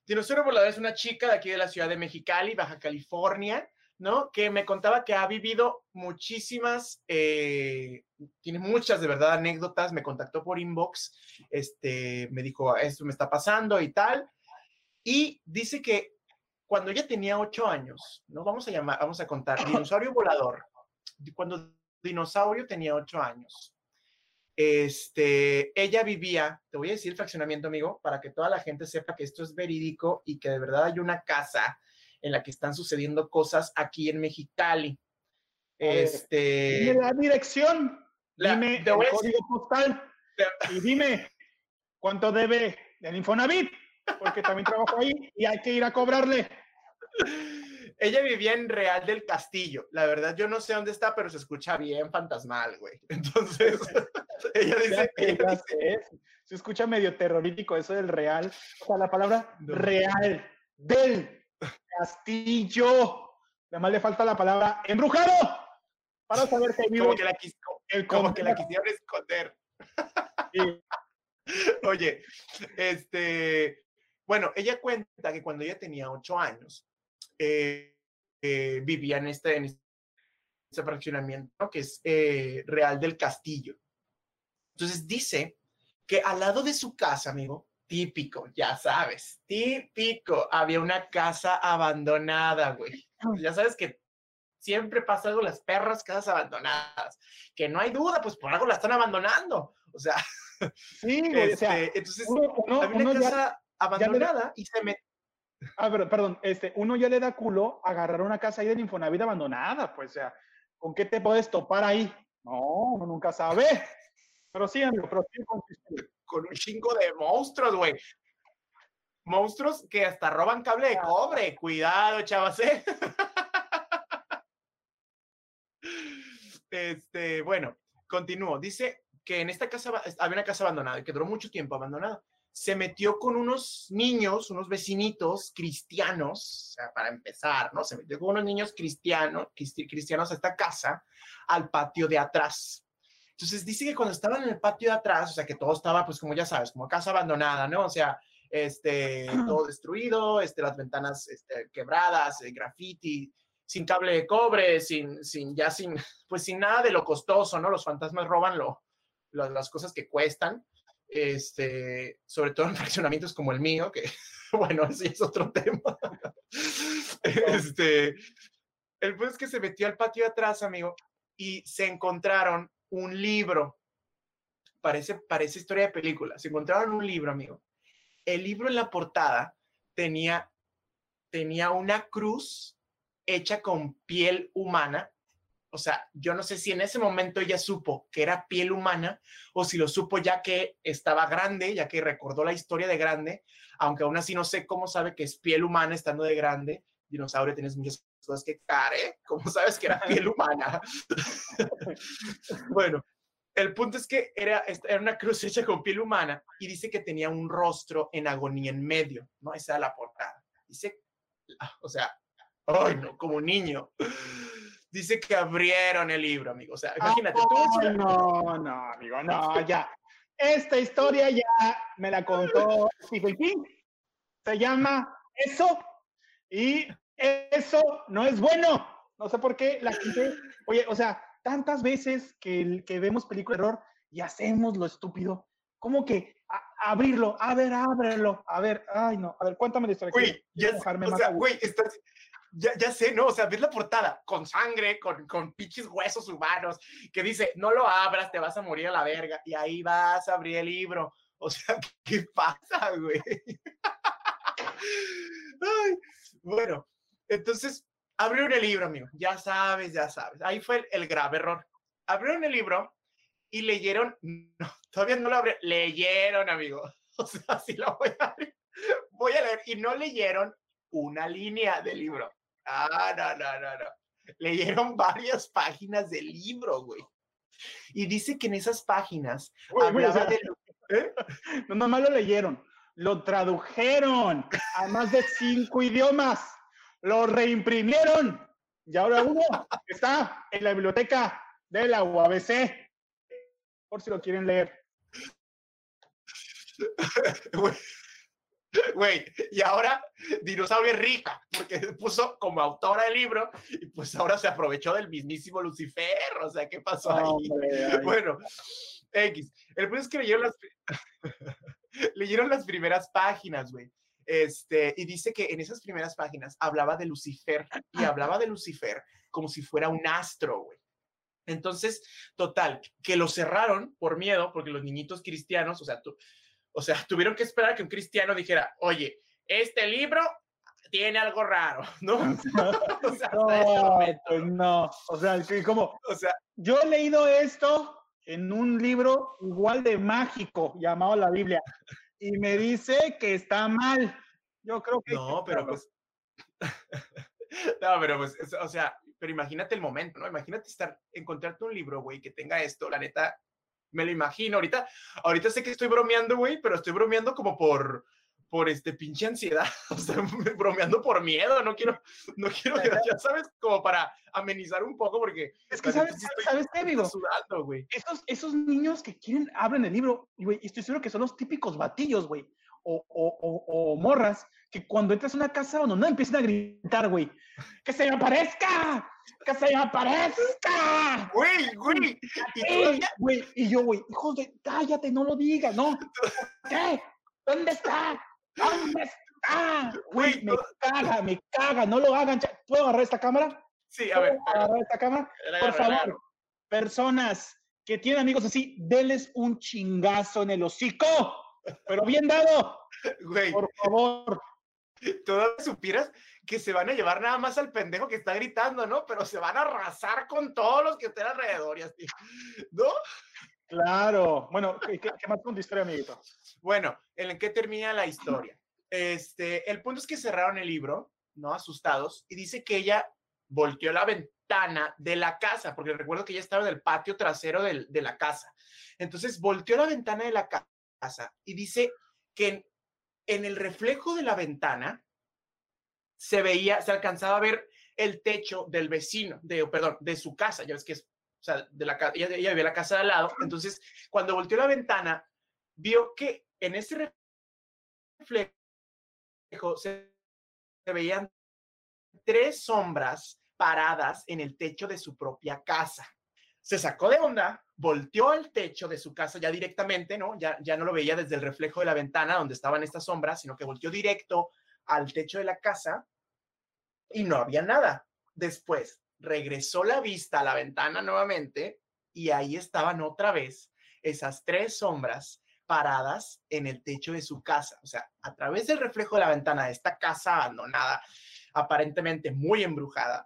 dinosaurio volador es una chica de aquí de la ciudad de Mexicali, Baja California, ¿no? Que me contaba que ha vivido muchísimas, eh, tiene muchas de verdad anécdotas, me contactó por inbox, este, me dijo, esto me está pasando y tal. Y dice que cuando ella tenía ocho años, ¿no? Vamos a llamar, vamos a contar, dinosaurio volador, cuando dinosaurio tenía ocho años. Este, ella vivía, te voy a decir el fraccionamiento, amigo, para que toda la gente sepa que esto es verídico y que de verdad hay una casa en la que están sucediendo cosas aquí en Mexicali. Este, Dime la dirección. la- dime el a decir- código postal. Y dime cuánto debe del Infonavit. Porque también trabajo ahí y hay que ir a cobrarle. ella vivía en Real del Castillo. La verdad, yo no sé dónde está, pero se escucha bien fantasmal, güey. Entonces, [LAUGHS] ella dice, sé, ella dice-. Se escucha medio terrorífico eso del real. O sea, la palabra real. Del castillo. Nada más le falta la palabra embrujado. Para saber que vive como que la, quis- el como que la quisieron esconder. Sí. [LAUGHS] Oye, este, bueno, ella cuenta que cuando ella tenía ocho años, eh, eh, vivía en este, en este fraccionamiento que es eh, Real del Castillo. Entonces dice que al lado de su casa, amigo, típico, ya sabes, típico, había una casa abandonada, güey. Ya sabes que siempre pasa algo, las perras casas abandonadas, que no hay duda, pues por algo la están abandonando. O sea, Sí, [LAUGHS] güey, o sea, este, entonces uno, uno- había una ya, casa abandonada y se me ah, pero, perdón, este, uno ya le da culo agarrar una casa ahí del Infonavit abandonada, pues, o sea, ¿con qué te puedes topar ahí? No, uno nunca sabe. Pero sí, amigo, pero sí con con un chingo de monstruos, güey. monstruos que hasta roban cable de cobre. Cuidado, chavas, ¿eh? Este, bueno, continúo. Dice que en esta casa había una casa abandonada y que duró mucho tiempo abandonada. Se metió con unos niños, unos vecinitos cristianos, o sea, para empezar, ¿no? Se metió con unos niños cristianos, cristianos a esta casa, al patio de atrás. Entonces dice que cuando estaban en el patio de atrás, o sea, que todo estaba, pues como ya sabes, como casa abandonada, ¿no? O sea, este, todo destruido, este, las ventanas este, quebradas, el graffiti, sin cable de cobre, sin, sin, ya sin, [LAUGHS] pues sin nada de lo costoso, ¿no? Los fantasmas roban lo, las cosas que cuestan, este, sobre todo en [LAUGHS] fraccionamientos como el mío, que, [LAUGHS] bueno, ese es otro tema. este, el pues es que se metió al patio de atrás, amigo, y se encontraron un libro. Parece, parece historia de película. Se encontraron un libro, amigo. El libro en la portada tenía, tenía una cruz hecha con piel humana. O sea, yo no sé si en ese momento ella supo que era piel humana o si lo supo ya que estaba grande, ya que recordó la historia de grande, aunque aún así no sé cómo sabe que es piel humana estando de grande. Dinosaurio, tienes muchas cosas que care, ¿cómo sabes que era piel humana? [LAUGHS] bueno, el punto es que era, era una cruz hecha con piel humana y dice que tenía un rostro en agonía en medio, ¿no? Esa era la portada. Dice, ah, o sea, Ay, no, como niño. Dice que abrieron el libro, amigo. O sea, imagínate tú. No, no, amigo, no, ya. Esta historia ya me la contó Stephen King. Se llama Eso. Y eso no es bueno. No sé por qué la gente. Oye, o sea, tantas veces que, que vemos películas de terror y hacemos lo estúpido. ¿Cómo que abrirlo? A ver, ábrelo. A ver, ay, no. A ver, cuéntame la historia. Güey, ya, o sea, güey, estás, ya, ya sé, ¿no? O sea, ves la portada con sangre, con, con pinches huesos humanos, que dice, no lo abras, te vas a morir a la verga. Y ahí vas a abrir el libro. O sea, [LAUGHS] ¿qué pasa, güey? [LAUGHS] bueno, entonces abrieron el libro, amigo. Ya sabes, ya sabes. Ahí fue el, grave error. Abrieron el libro y leyeron, no, todavía no lo abrieron, leyeron, amigo. [LAUGHS] O sea, si lo voy a abrir, voy a leer. Y no leyeron una línea del libro. Ah, no, no, no, no. Leyeron varias páginas del libro, güey. Y dice que en esas páginas hablaba de... ¿eh? No, nomás lo leyeron, lo tradujeron a más de cinco idiomas, lo reimprimieron y ahora uno está en la biblioteca de la UABC, por si lo quieren leer. Güey, y ahora Dinosaurio es rica, porque puso como autora del libro y pues ahora se aprovechó del mismísimo Lucifer. O sea, ¿qué pasó ahí? bueno, X. El punto es que leyeron las, [LAUGHS] leyeron las primeras páginas, güey. Este, y dice que en esas primeras páginas hablaba de Lucifer y hablaba de Lucifer como si fuera un astro, güey. Entonces, total, que lo cerraron por miedo, porque los niñitos cristianos, o sea, tú, o sea, [LAUGHS] tuvieron que esperar a que un cristiano dijera, oye, este libro tiene algo raro, [LAUGHS] [LAUGHS] ¿no? o sea, no, pues no. O sea, como, o sea, yo he leído esto en un libro igual de mágico llamado la Biblia y me dice que está mal. Yo creo que no, pero pues [LAUGHS] no, pero pues, o sea, pero imagínate el momento, ¿no? Imagínate estar, encontrarte un libro, güey, que tenga esto, la neta, me lo imagino. Ahorita, ahorita sé que estoy bromeando, güey, pero estoy bromeando como por, por este pinche ansiedad, [LAUGHS] o sea, [LAUGHS] bromeando por miedo, no quiero, no quiero, ya sabes, como para amenizar un poco, porque... Es que, ¿sabes, ¿sabes qué, amigo? Sudando, güey. Esos, esos niños que quieren, abren el libro, güey, estoy seguro que son los típicos batillos, güey, o, o, o, morras, que cuando entras a una casa o no, no empiezan a gritar, güey, ¡que se me aparezca! ¡Que se me aparezca! Güey, güey. Y, güey, y yo, güey, hijos de, cállate, no lo digas, ¿no? [LAUGHS] ¿Qué? ¿Dónde está? ¿Dónde está? Güey, me caga, me caga, no lo hagan. ¿Puedo agarrar esta cámara? Sí, a ver. agarrar esta cámara? Por favor, personas que tienen amigos así, denles un chingazo en el hocico, pero bien dado. Güey. Por favor. Todas supieras que se van a llevar nada más al pendejo que está gritando, ¿no? Pero se van a arrasar con todos los que estén alrededor y así, ¿no? Claro. Bueno, ¿qué, más con tu historia, amiguito? Bueno, ¿en qué termina la historia? este, el punto es que cerraron el libro, ¿no? Asustados, y dice que ella volteó la ventana de la casa, porque recuerdo que ella estaba en el patio trasero de la casa. Entonces volteó la ventana de la casa y dice que en, el reflejo de la ventana se veía, se alcanzaba a ver el techo del vecino, de, perdón, de su casa, ya ves que es, o sea, de la ella, ella vivía la casa de al lado, entonces cuando volteó la ventana, vio que en ese reflejo se, veían tres sombras paradas en el techo de su propia casa. Se sacó de onda, volteó al techo de su casa ya directamente, ¿no? Ya, ya no lo veía desde el reflejo de la ventana donde estaban estas sombras, sino que volteó directo al techo de la casa y no había nada. Después regresó la vista a la ventana nuevamente y ahí estaban otra vez esas tres sombras paradas en el techo de su casa. O sea, a través del reflejo de la ventana de esta casa abandonada, aparentemente muy embrujada,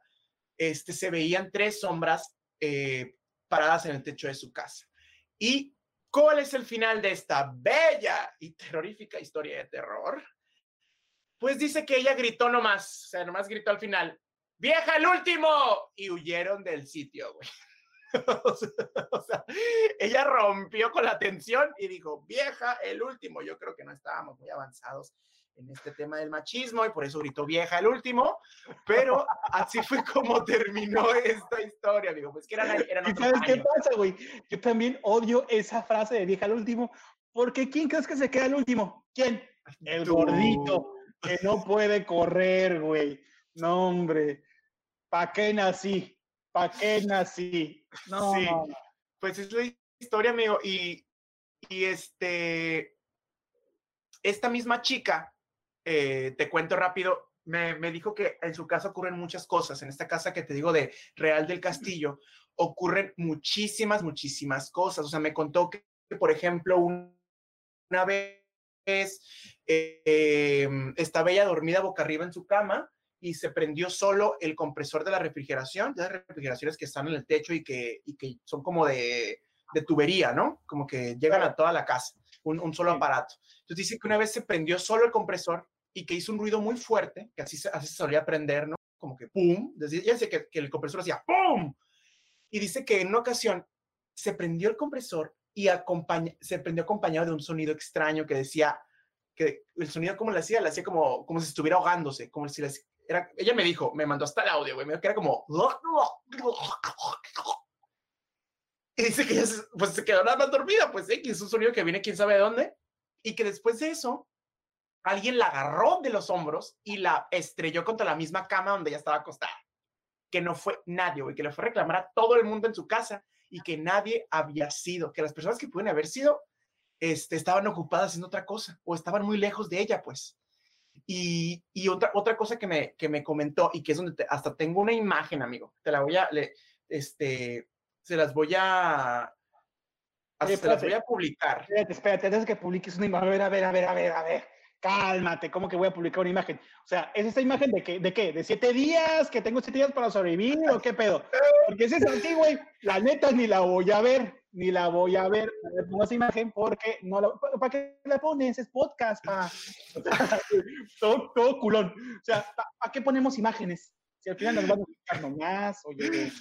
este, se veían tres sombras eh, paradas en el techo de su casa. ¿Y cuál es el final de esta bella y terrorífica historia de terror? Pues dice que ella gritó nomás, o sea, nomás gritó al final, ¡Vieja el último! Y huyeron del sitio, güey. [LAUGHS] o, sea, ella rompió con la tensión y dijo, vieja, el último. Yo creo que no estábamos muy avanzados en este tema del machismo y por eso gritó vieja el último, pero así fue como terminó esta historia, digo, pues que eran, eran ¿Y sabes qué pasa, güey? Yo también odio esa frase de vieja el último, porque ¿quién crees que se queda el último? ¿Quién? El gordito, que no puede correr, güey. No, hombre, ¿pa' qué nací? ¿Pa' qué nací? No, sí. Pues es la historia, amigo, y, y este, esta misma chica eh, te cuento rápido, me, dijo que en su casa ocurren muchas cosas. En esta casa que te digo de Real del Castillo, ocurren muchísimas, muchísimas cosas. O sea, me contó que, por ejemplo, una vez eh, estaba ella dormida boca arriba en su cama y se prendió solo el compresor de la refrigeración, de las refrigeraciones que están en el techo y que, que son como de, tubería, ¿no? Como que llegan a toda la casa, un, un solo aparato. Entonces dice que una vez se prendió solo el compresor y que hizo un ruido muy fuerte, que así, así se solía prender, ¿no? Como que ¡pum! Ya sé que, que el compresor hacía ¡pum! Y dice que en una ocasión se prendió el compresor y se prendió acompañado de un sonido extraño que decía, que el sonido como le hacía, le hacía como, como si estuviera ahogándose, como si era, ella me dijo, me mandó hasta el audio, güey, me dijo que era como... Y dice que ella se, pues se quedó nada más dormida, pues, ¿eh? que es un sonido que viene quién sabe de dónde, y que después de eso alguien la agarró de los hombros y la estrelló contra la misma cama donde ella estaba acostada. Que no fue nadie, güey, que le fue a reclamar a todo el mundo en su casa y que nadie había sido, que las personas que pueden haber sido este, estaban ocupadas haciendo otra cosa o estaban muy lejos de ella, pues. Y, y otra, otra cosa que me, que me comentó y que es donde hasta tengo una imagen, amigo, te la voy a, le, este, se las voy a, se las voy a publicar. Espérate, espérate, antes de que publiques una imagen, a ver, a ver, a ver, a ver, a ver cálmate, ¿cómo que voy a publicar una imagen? O sea, ¿es esta imagen de qué? ¿De qué? ¿De siete días? ¿Que tengo siete días para sobrevivir o qué pedo? [LAUGHS] Porque si es así, güey, la neta ni la voy a ver, ni la voy a ver. Pongo esa imagen porque no la, ¿para qué la pones? Es podcast, pa. [LAUGHS] todo, todo culón. O sea, ¿para qué ponemos imágenes? Si al final nos vamos a buscar nomás, oye.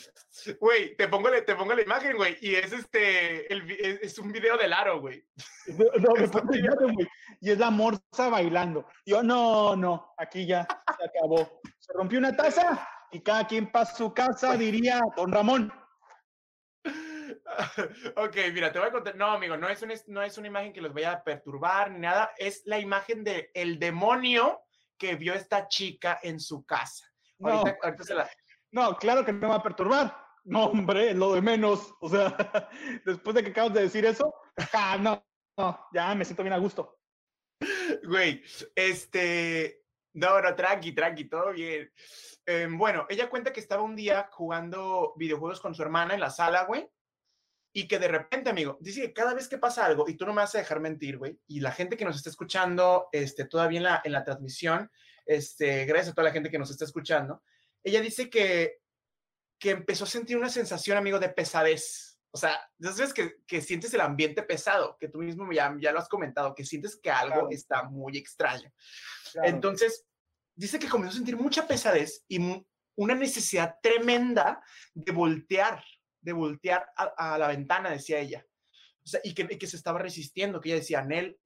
Güey, te pongo, te pongo la imagen, güey, y es este, el, es un video del aro, güey. No, me pongo güey, y es la morsa bailando. Yo, no, no, aquí ya se acabó. Se rompió una taza y cada quien pasa su casa, diría don Ramón. [LAUGHS] ok, mira, te voy a contar. No, amigo, no es, una, no es una imagen que los vaya a perturbar ni nada. Es la imagen del el demonio que vio esta chica en su casa. No, no, claro que me va a perturbar. No, hombre, lo de menos. O sea, [LAUGHS] después de que acabas de decir eso, ah, no, no, ya me siento bien a gusto. Güey, este, no, no, tranqui, tranqui, todo bien. Em, bueno, ella cuenta que estaba un día jugando videojuegos con su hermana en la sala, güey, y que de repente, amigo, dice que cada vez que pasa algo, y tú no me vas a dejar mentir, güey, y la gente que nos está escuchando, este, todavía en la, en la transmisión, este, gracias a toda la gente que nos está escuchando, ella dice que, que empezó a sentir una sensación, amigo, de pesadez. O sea, entonces que, que sientes el ambiente pesado, que tú mismo ya, ya lo has comentado, que sientes que algo está muy extraño. Entonces, dice que comenzó a sentir mucha pesadez y una necesidad tremenda de voltear, de voltear a, la ventana, decía ella. Y que, y que, se estaba resistiendo, que ella decía, Nel,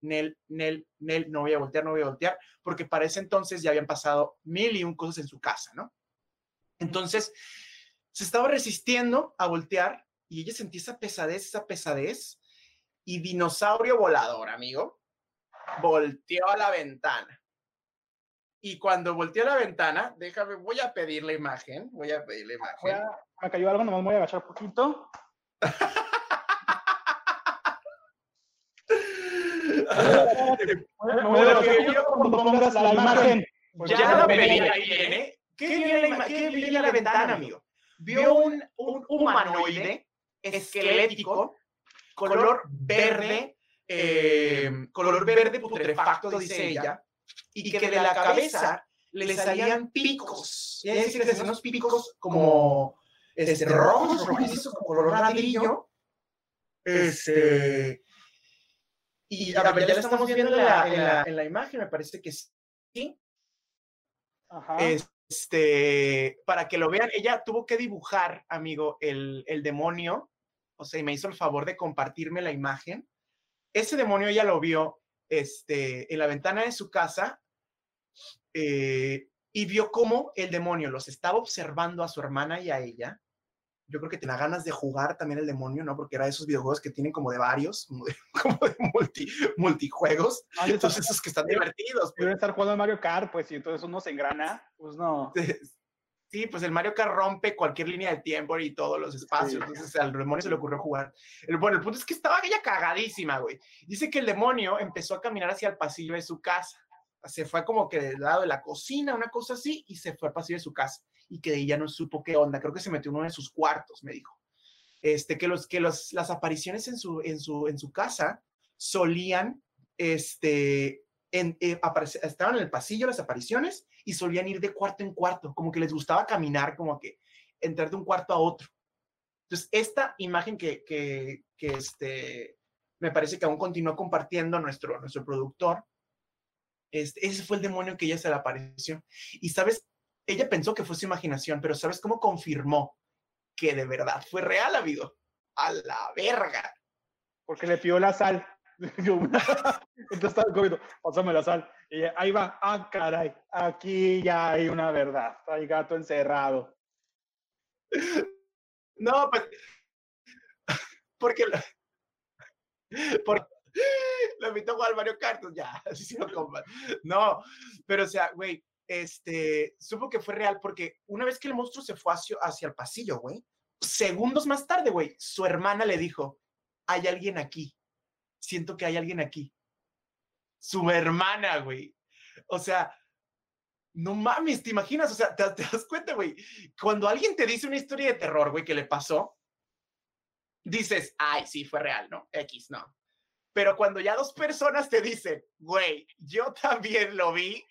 Nel, Nel, Nel, no voy a voltear, no voy a voltear, porque para ese entonces ya habían pasado mil y un cosas en su casa, ¿no? Entonces, se estaba resistiendo a voltear y ella sentía esa pesadez, esa pesadez, y dinosaurio volador, amigo, volteó a la ventana. Y cuando volteó a la ventana, déjame, voy a pedir la imagen, voy a pedir la imagen. me cayó algo, nomás voy a agachar un poquito. [LAUGHS] la imagen. Ya la pedí, ahí viene. ¿Qué viene la, ¿qué viene la ventana, amigo? Vio un, un humanoide esquelético, color verde, eh, color verde putrefacto, dice ella, y que de la cabeza le salían picos. Es decir, unos picos como este, rojos, rojizos, como color ladrillo. Este, y a ver, ya la estamos viendo en la, en, la, en la, imagen, me parece que sí. Ajá. Este, para que lo vean, ella tuvo que dibujar, amigo, el, el demonio. O sea, y me hizo el favor de compartirme la imagen. Ese demonio ella lo vio este, en la ventana de su casa eh, y vio cómo el demonio los estaba observando a su hermana y a ella yo creo que tenía ganas de jugar también el demonio, ¿no? Porque era de esos videojuegos que tienen como de varios, como de, [LAUGHS] multi, multijuegos. Ah, entonces esos que están divertidos. Pues. estar jugando Mario Kart, pues, y entonces uno se engrana, pues no. [LAUGHS] Sí, pues el Mario Kart rompe cualquier línea de tiempo y todos los espacios. Entonces al demonio se le ocurrió jugar. El, bueno, el punto es que estaba ella cagadísima, güey. Dice que el demonio empezó a caminar hacia el pasillo de su casa. Se fue como que del lado de la cocina, una cosa así, y se fue al pasillo de su casa y que ella no supo qué onda. Creo que se metió en uno de sus cuartos, me dijo. Este, que los, que los, las apariciones en su, en su, en su casa solían, este, en, eh, estaban en el pasillo las apariciones y solían ir de cuarto en cuarto, como que les gustaba caminar, como que entrar de un cuarto a otro. Entonces, esta imagen que, que, que este, me parece que aún continuó compartiendo nuestro, nuestro productor, este, ese fue el demonio que ella se le apareció. Y sabes, ella pensó que fue su imaginación, pero ¿sabes cómo confirmó que de verdad fue real, amigo? A la verga. Porque le pidió la sal. [LAUGHS] Entonces estaba comiendo, pásame la sal. Ahí va, ah, caray, aquí ya hay una verdad. Hay gato encerrado. No, pues. Porque. Porque lo invitó a jugar Mario Kart, ya, [LAUGHS] se lo No, pero o sea, güey, este, supo que fue real porque una vez que el monstruo se fue hacia, hacia el pasillo, güey, segundos más tarde, güey, su hermana le dijo, hay alguien aquí, siento que hay alguien aquí. Su hermana, güey. O sea, no mames, ¿te imaginas? O sea, ¿te, te das cuenta, güey? Cuando alguien te dice una historia de terror, güey, que le pasó, dices, ay, sí, fue real, ¿no? X, no. Pero cuando ya dos personas te dicen, güey, yo también lo vi,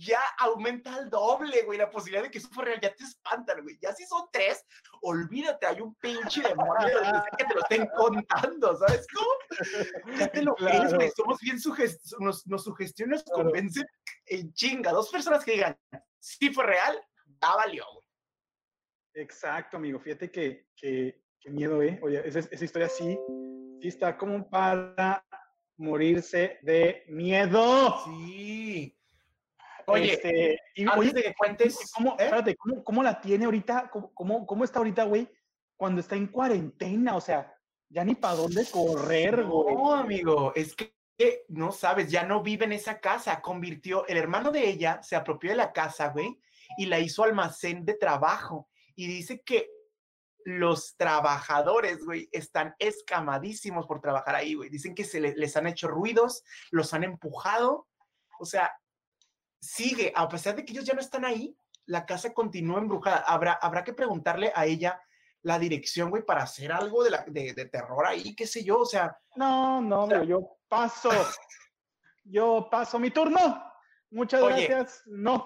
ya aumenta al doble, güey, la posibilidad de que eso fue real, ya te espantan, güey. Ya si son tres, olvídate, hay un pinche demonio que te lo estén contando, ¿sabes cómo? Ya te lo crees, güey, somos bien sugestiones, nos, nos sugestionan, nos convencen en chinga. Dos personas que digan, sí fue real, ya valió, güey. Exacto, amigo, fíjate que, que, miedo, ¿eh? Oye, esa, esa historia sí, sí está como para morirse de miedo. Sí. Oye, este, y, antes de que cuentes, ¿cómo, ¿eh? espérate, ¿cómo, ¿cómo, la tiene ahorita? ¿Cómo, cómo, está ahorita, güey? Cuando está en cuarentena, o sea, ya ni para dónde correr, güey. No, amigo, es que no sabes, ya no vive en esa casa, convirtió, el hermano de ella se apropió de la casa, güey, y la hizo almacén de trabajo. Y dice que los trabajadores, güey, están escamadísimos por trabajar ahí, güey. Dicen que se les han hecho ruidos, los han empujado. O sea, sigue, a pesar de que ellos ya no están ahí, la casa continúa embrujada. Habrá, habrá que preguntarle a ella la dirección, güey, para hacer algo de, la, de, terror ahí, qué sé yo, o sea. No, no, yo paso. [LAUGHS] yo paso mi turno. Muchas gracias. No.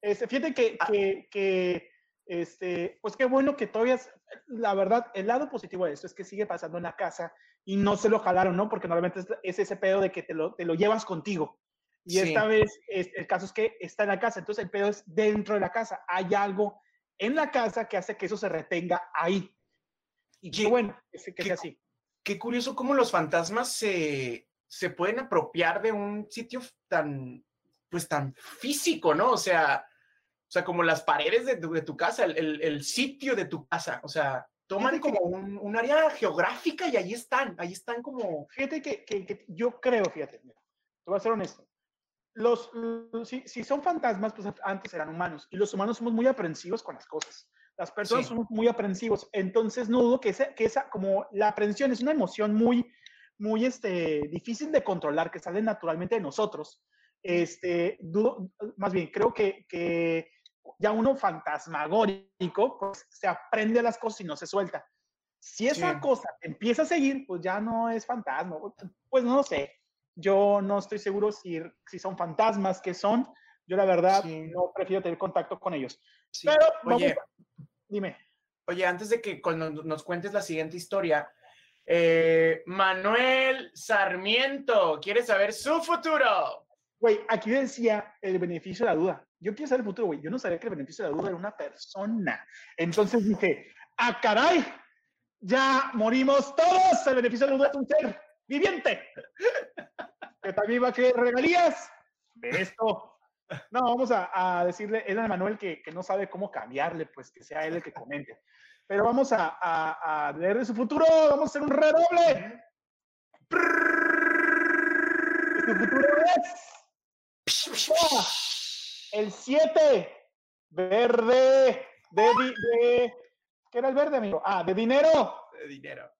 Este, fíjate que, ah. que, este, pues qué bueno que todavía, la verdad, el lado positivo de esto es que sigue pasando en la casa y no se lo jalaron, ¿no? Porque normalmente es, ese pedo de que te lo, te lo llevas contigo. Y esta vez el caso es que está en la casa, entonces el pedo es dentro de la casa. Hay algo en la casa que hace que eso se retenga ahí. Y qué bueno que, sea así. Qué curioso cómo los fantasmas se, se pueden apropiar de un sitio tan, pues tan físico, ¿no? O sea, o sea, como las paredes de tu, de tu casa, el, el, sitio de tu casa, o sea, toman como un, un, área geográfica y ahí están, ahí están como... Fíjate que, que, yo creo, fíjate, te voy a ser honesto, los, si, si, son fantasmas, pues antes eran humanos, y los humanos somos muy aprensivos con las cosas. Las personas somos muy aprensivos, entonces no dudo que, esa, que esa, como la aprensión es una emoción muy, muy este, difícil de controlar, que sale naturalmente de nosotros. Este, dudo, más bien, creo que, que ya uno fantasmagórico, pues se aprende las cosas y no se suelta. Si esa cosa empieza a seguir, pues ya no es fantasma. Pues no sé. Yo no estoy seguro si, si son fantasmas, que son. Yo la verdad no prefiero tener contacto con ellos. Pero, oye, dime. Oye, antes de que cuando nos cuentes la siguiente historia, eh, Manuel Sarmiento quiere saber su futuro. Güey, aquí decía el beneficio de la duda yo quiero saber el futuro, güey. Yo no sabía que el beneficio de la duda era una persona. Entonces dije, ¡ah, caray! Ya morimos todos. El beneficio de la duda es un ser viviente. [LAUGHS] Que también va a querer regalías de esto. No, vamos a, decirle, es a Manuel que, que, no sabe cómo cambiarle, pues que sea él el que comente. Pero vamos a, a, leer de su futuro. Vamos a hacer un redoble. Su futuro es. El 7, verde, de, de, ¿qué era el verde, amigo? Ah, de dinero. De dinero.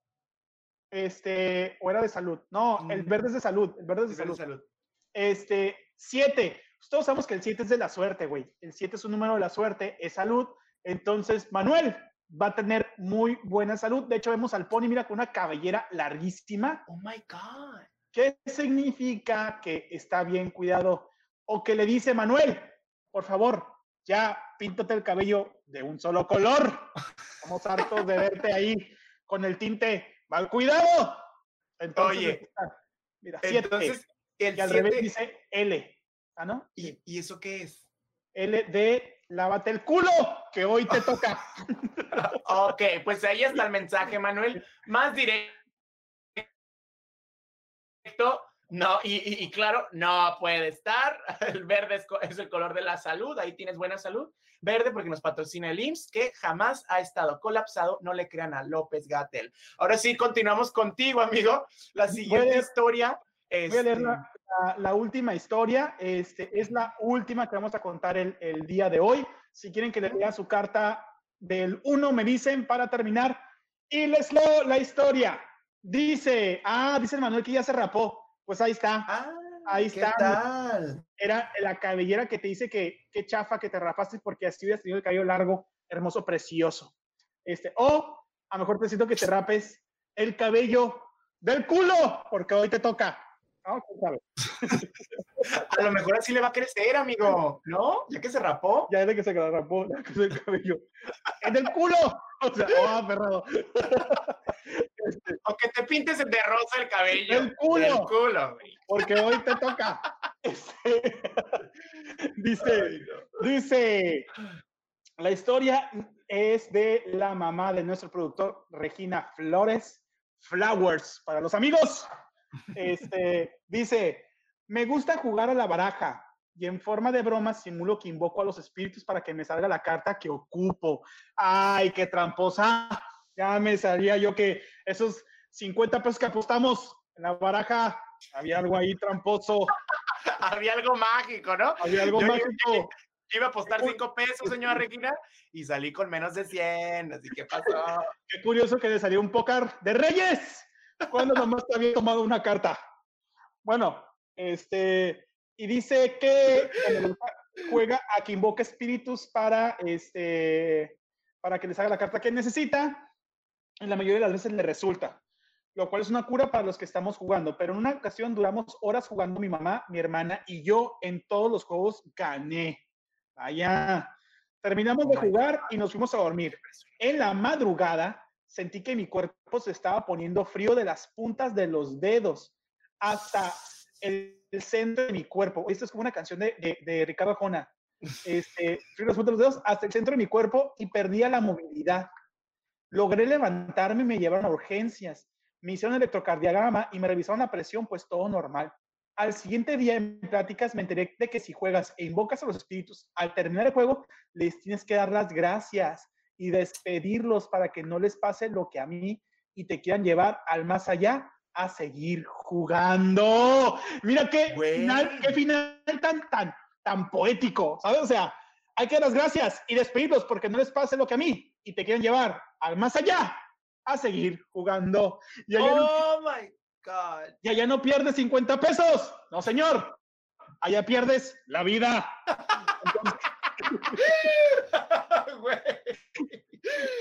Este, o era de salud. No, el mm. verde es de salud. El verde es de, salud. Este, 7. Todos sabemos que el 7 es de la suerte, güey. El 7 es un número de la suerte, es salud. Entonces, Manuel va a tener muy buena salud. De hecho, vemos al pony, mira, con una cabellera larguísima. Oh my God. ¿Qué significa que está bien cuidado? O que le dice Manuel, por favor, ya píntate el cabello de un solo color. Estamos hartos de verte ahí con el tinte mal cuidado. Entonces, Oye, mira, siete. Entonces, el y al revés dice L. ¿Ah, no? ¿Y, ¿Y eso qué es? L de lávate el culo, que hoy te toca. [LAUGHS] ok, pues ahí está el mensaje, Manuel. Más directo no, y, claro, no puede estar. [LAUGHS] El verde es, el color de la salud, ahí tienes buena salud. Verde porque nos patrocina el IMSS, que jamás ha estado colapsado. No le crean a López Gatel. Ahora sí, continuamos contigo, amigo. La siguiente historia. Voy a leer este la, última historia. Este, es la última que vamos a contar el, el día de hoy. Si quieren que le lea su carta del 1, me dicen para terminar. Y les leo la historia. Dice, ah, dice el Manuel que ya se rapó. Pues ahí está. Ah, ahí está. Tal? Era la cabellera que te dice que qué chafa que te rapaste porque así hubieras tenido el cabello largo, hermoso, precioso. Este, o a lo mejor te siento que te rapes el cabello del culo, porque hoy te toca. [LAUGHS] a lo mejor así le va a crecer, amigo, ¿no? Ya que se rapó. Ya de que se rapó, ya que el cabello. ¡En el culo! O sea, oh, perrado. Este, o que te pintes de rosa el cabello. El culo. culo porque hoy te toca. [LAUGHS] Este, dice, dice, la historia es de la mamá de nuestro productor, Regina Flores, Flowers, para los amigos. Este, dice, me gusta jugar a la baraja y en forma de broma simulo que invoco a los espíritus para que me salga la carta que ocupo. Ay, qué tramposa ya me salía yo que esos 50 pesos que apostamos en la baraja, había algo ahí tramposo. [LAUGHS] había algo mágico, ¿no? Había algo mágico. [LAUGHS] iba a apostar 5 pesos, señora Regina, y salí con menos de 100, así que pasó. [LAUGHS] Qué curioso que le salió un pócar de Reyes, cuando nomás te había tomado una carta. Bueno, este, y dice que juega a que invoca espíritus para, este, para que les haga la carta que necesita en la mayoría de las veces le resulta, lo cual es una cura para los que estamos jugando. Pero en una ocasión duramos horas jugando mi mamá, mi hermana y yo en todos los juegos gané. Vaya, Terminamos de jugar y nos fuimos a dormir. En la madrugada sentí que mi cuerpo se estaba poniendo frío de las puntas de los dedos hasta el, centro de mi cuerpo. Esto es como una canción de, de, Ricardo Jona. Este, frío de las puntas de los dedos hasta el centro de mi cuerpo y perdía la movilidad. Logré levantarme y me llevaron a urgencias. Me hicieron electrocardiograma y me revisaron la presión, pues todo normal. Al siguiente día en pláticas me enteré de que si juegas e invocas a los espíritus, al terminar el juego les tienes que dar las gracias y despedirlos para que no les pase lo que a mí y te quieran llevar al más allá a seguir jugando. Mira qué final, qué final tan, tan, tan poético, ¿sabes? O sea, hay que dar las gracias y despedirlos porque no les pase lo que a mí y te quieren llevar al más allá a seguir jugando. oh my God. Y allá no pierdes 50 pesos. No, señor. Allá pierdes la vida.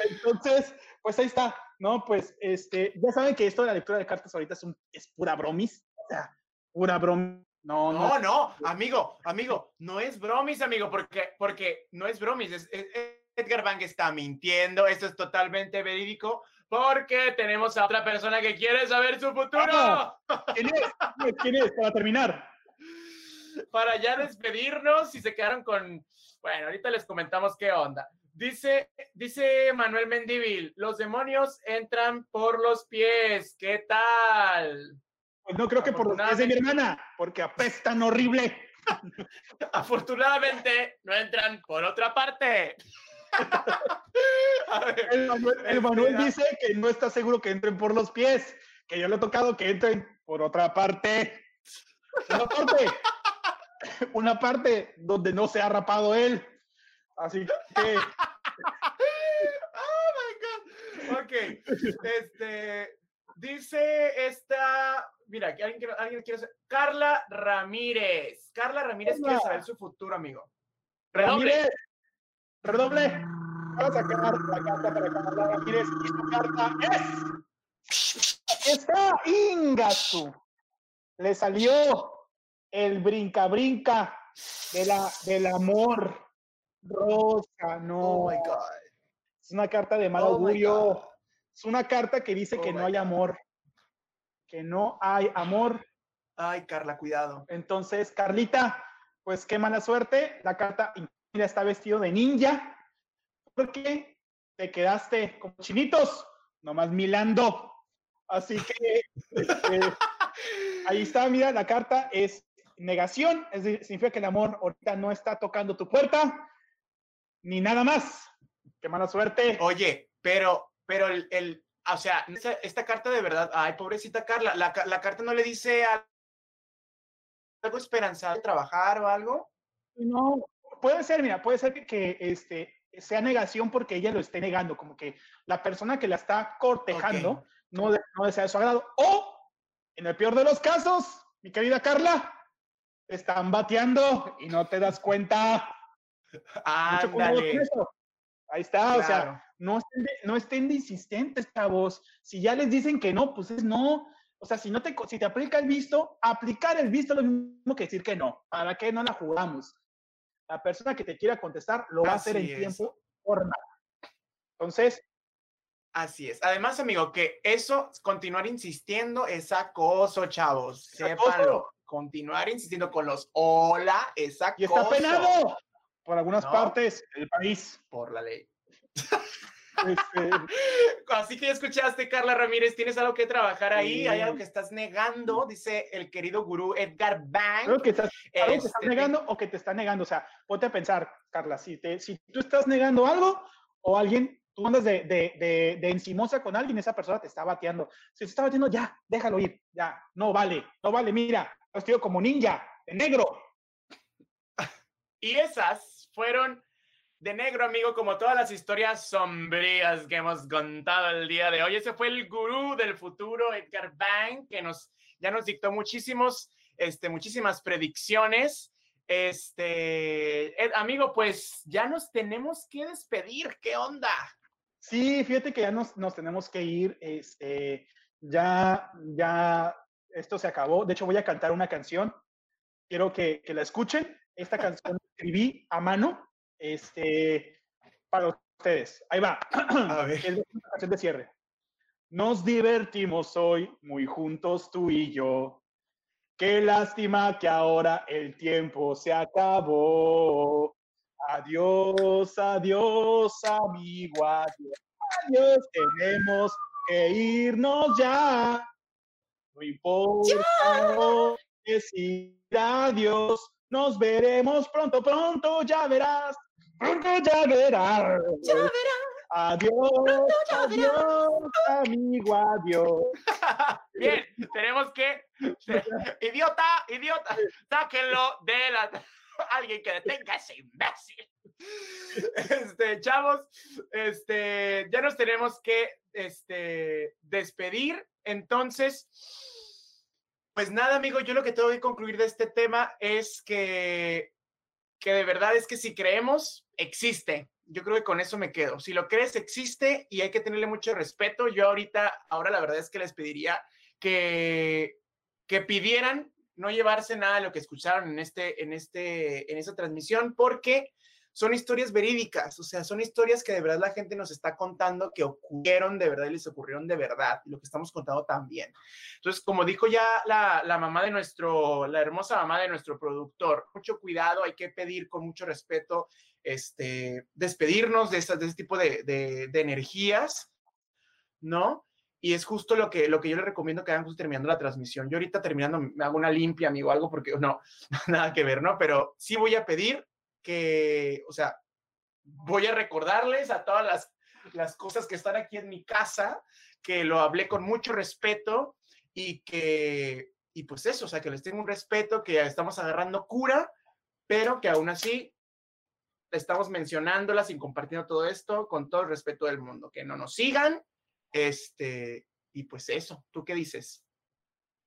Entonces, [LAUGHS] pues ahí está, ¿no? Pues este, ya saben que esto de la lectura de cartas ahorita es, un, es pura bromis, o sea, pura bromis. No, no, no, amigo, amigo, no es bromis, amigo, porque, porque no es bromis, es, Edgar Bang está mintiendo, esto es totalmente verídico, porque tenemos a otra persona que quiere saber su futuro. ¿Quién es? ¿Quién es? Para terminar. Para ya despedirnos, si se quedaron con... Bueno, ahorita les comentamos qué onda. Dice, dice Manuel Mendivil, los demonios entran por los pies. ¿Qué tal? Pues no creo que por los pies de mi hermana, porque apestan horrible. [LAUGHS] Afortunadamente no entran por otra parte. [LAUGHS] el Manuel, dice que no está seguro que entren por los pies, que yo le he tocado que entren por otra parte. Una parte, [LAUGHS] una parte donde no se ha rapado él. Así que. oh my God. Ok. Este. Dice esta. Mira, alguien quiere, alguien quiere saber. Carla Ramírez. Carla Ramírez quiere saber su futuro, amigo. Redoble. Redoble. Vamos a sacar la carta para Carla Ramírez y su carta es. Está Ingasu. Le salió el brinca-brinca de la, del amor. Rosa, no. Oh my God. Es una carta de mal oh augurio. Es una carta que dice que oh no hay amor. Que no hay amor. Ay, Carla, cuidado. Entonces, Carlita, pues qué mala suerte. La carta mira, está vestido de ninja. Porque te quedaste como chinitos, nomás milando. Así que este, [LAUGHS] ahí está, mira, la carta es negación, es decir, significa que el amor ahorita no está tocando tu puerta, ni nada más. Qué mala suerte. Oye, pero, pero el, el o sea, esta, carta de verdad, ay, pobrecita Carla, la, la carta no le dice algo esperanzado de trabajar o algo. No, puede ser, mira, puede ser que, este, sea negación porque ella lo esté negando, como que la persona que la está cortejando no, no desea su agrado. O, en el peor de los casos, mi querida Carla, están bateando y no te das cuenta. Ahí está, o sea, no estén, no estén de insistentes, chavos. Si ya les dicen que no, pues es no. O sea, si no te, si te aplica el visto, aplicar el visto es lo mismo que decir que no. ¿Para qué no la jugamos? La persona que te quiera contestar lo va a hacer en tiempo forma. Entonces. Así es. Además, amigo, que eso, continuar insistiendo es acoso, chavos. Sépanlo. Continuar insistiendo con los hola es acoso. Y está penado por algunas partes del país. Por la ley. [LAUGHS] Este, [LAUGHS] Así que ya escuchaste, Carla Ramírez, ¿tienes algo que trabajar ahí? ¿Hay algo que estás negando? Dice el querido gurú Edgar Bank. Creo que estás, algo que estás este, negando o que te está negando. O sea, ponte a pensar, Carla, si, te, si tú estás negando algo o alguien, tú andas de, de, de, encimosa con alguien, esa persona te está bateando. Si te está bateando, ya, déjalo ir, ya, no vale, no vale, mira, vestido como ninja, de negro. [LAUGHS] Y esas fueron de negro, amigo, como todas las historias sombrías que hemos contado el día de hoy. Ese fue el gurú del futuro, Edgar Bang, que nos, ya nos dictó muchísimos, este, muchísimas predicciones. Este, amigo, pues ya nos tenemos que despedir. ¿Qué onda? Sí, fíjate que ya nos, nos tenemos que ir. Este, ya, ya, esto se acabó. De hecho, voy a cantar una canción. Quiero que, que la escuchen. Esta canción escribí a mano este, para ustedes. Ahí va. [CLEARS THROAT] A ver. Es una canción de cierre. Nos divertimos hoy muy juntos tú y yo. Qué lástima que ahora el tiempo se acabó. Adiós, adiós, amigo, adiós. Adiós, tenemos que irnos ya. No importa decir adiós. Nos veremos pronto, pronto, ya verás. Pronto ya verás. Ya verás. Adiós, adiós, amigo, adiós. [LAUGHS] Bien, tenemos que. [LAUGHS] Idiota, idiota, sáquenlo de la. [LAUGHS] Alguien que detenga a ese imbécil. Este, chavos, este, ya nos tenemos que este, despedir. Entonces, pues nada, amigo, yo lo que tengo que concluir de este tema es que, que de verdad es que si creemos, existe. Yo creo que con eso me quedo. Si lo crees, existe y hay que tenerle mucho respeto. Yo ahorita, ahora la verdad es que les pediría que, que pidieran no llevarse nada de lo que escucharon en, este, en, este, en esta transmisión, porque son historias verídicas, o sea, son historias que de verdad la gente nos está contando que ocurrieron de verdad y les ocurrieron de verdad, lo que estamos contando también. Entonces, como dijo ya la, la mamá de nuestro, la hermosa mamá de nuestro productor, mucho cuidado, hay que pedir con mucho respeto, este, despedirnos de, estas, de este tipo de, de, de energías, ¿no? Y es justo lo que, lo que yo le recomiendo que hagan justo terminando la transmisión. Yo ahorita terminando me hago una limpia, amigo, algo, porque no, [LAUGHS] nada que ver, ¿no? Pero sí voy a pedir que, o sea, voy a recordarles a todas las, las cosas que están aquí en mi casa, que lo hablé con mucho respeto y que, y pues eso, o sea, que les tengo un respeto, que estamos agarrando cura, pero que aún así estamos mencionándolas y compartiendo todo esto con todo el respeto del mundo, que no nos sigan, este, y pues eso, ¿tú qué dices?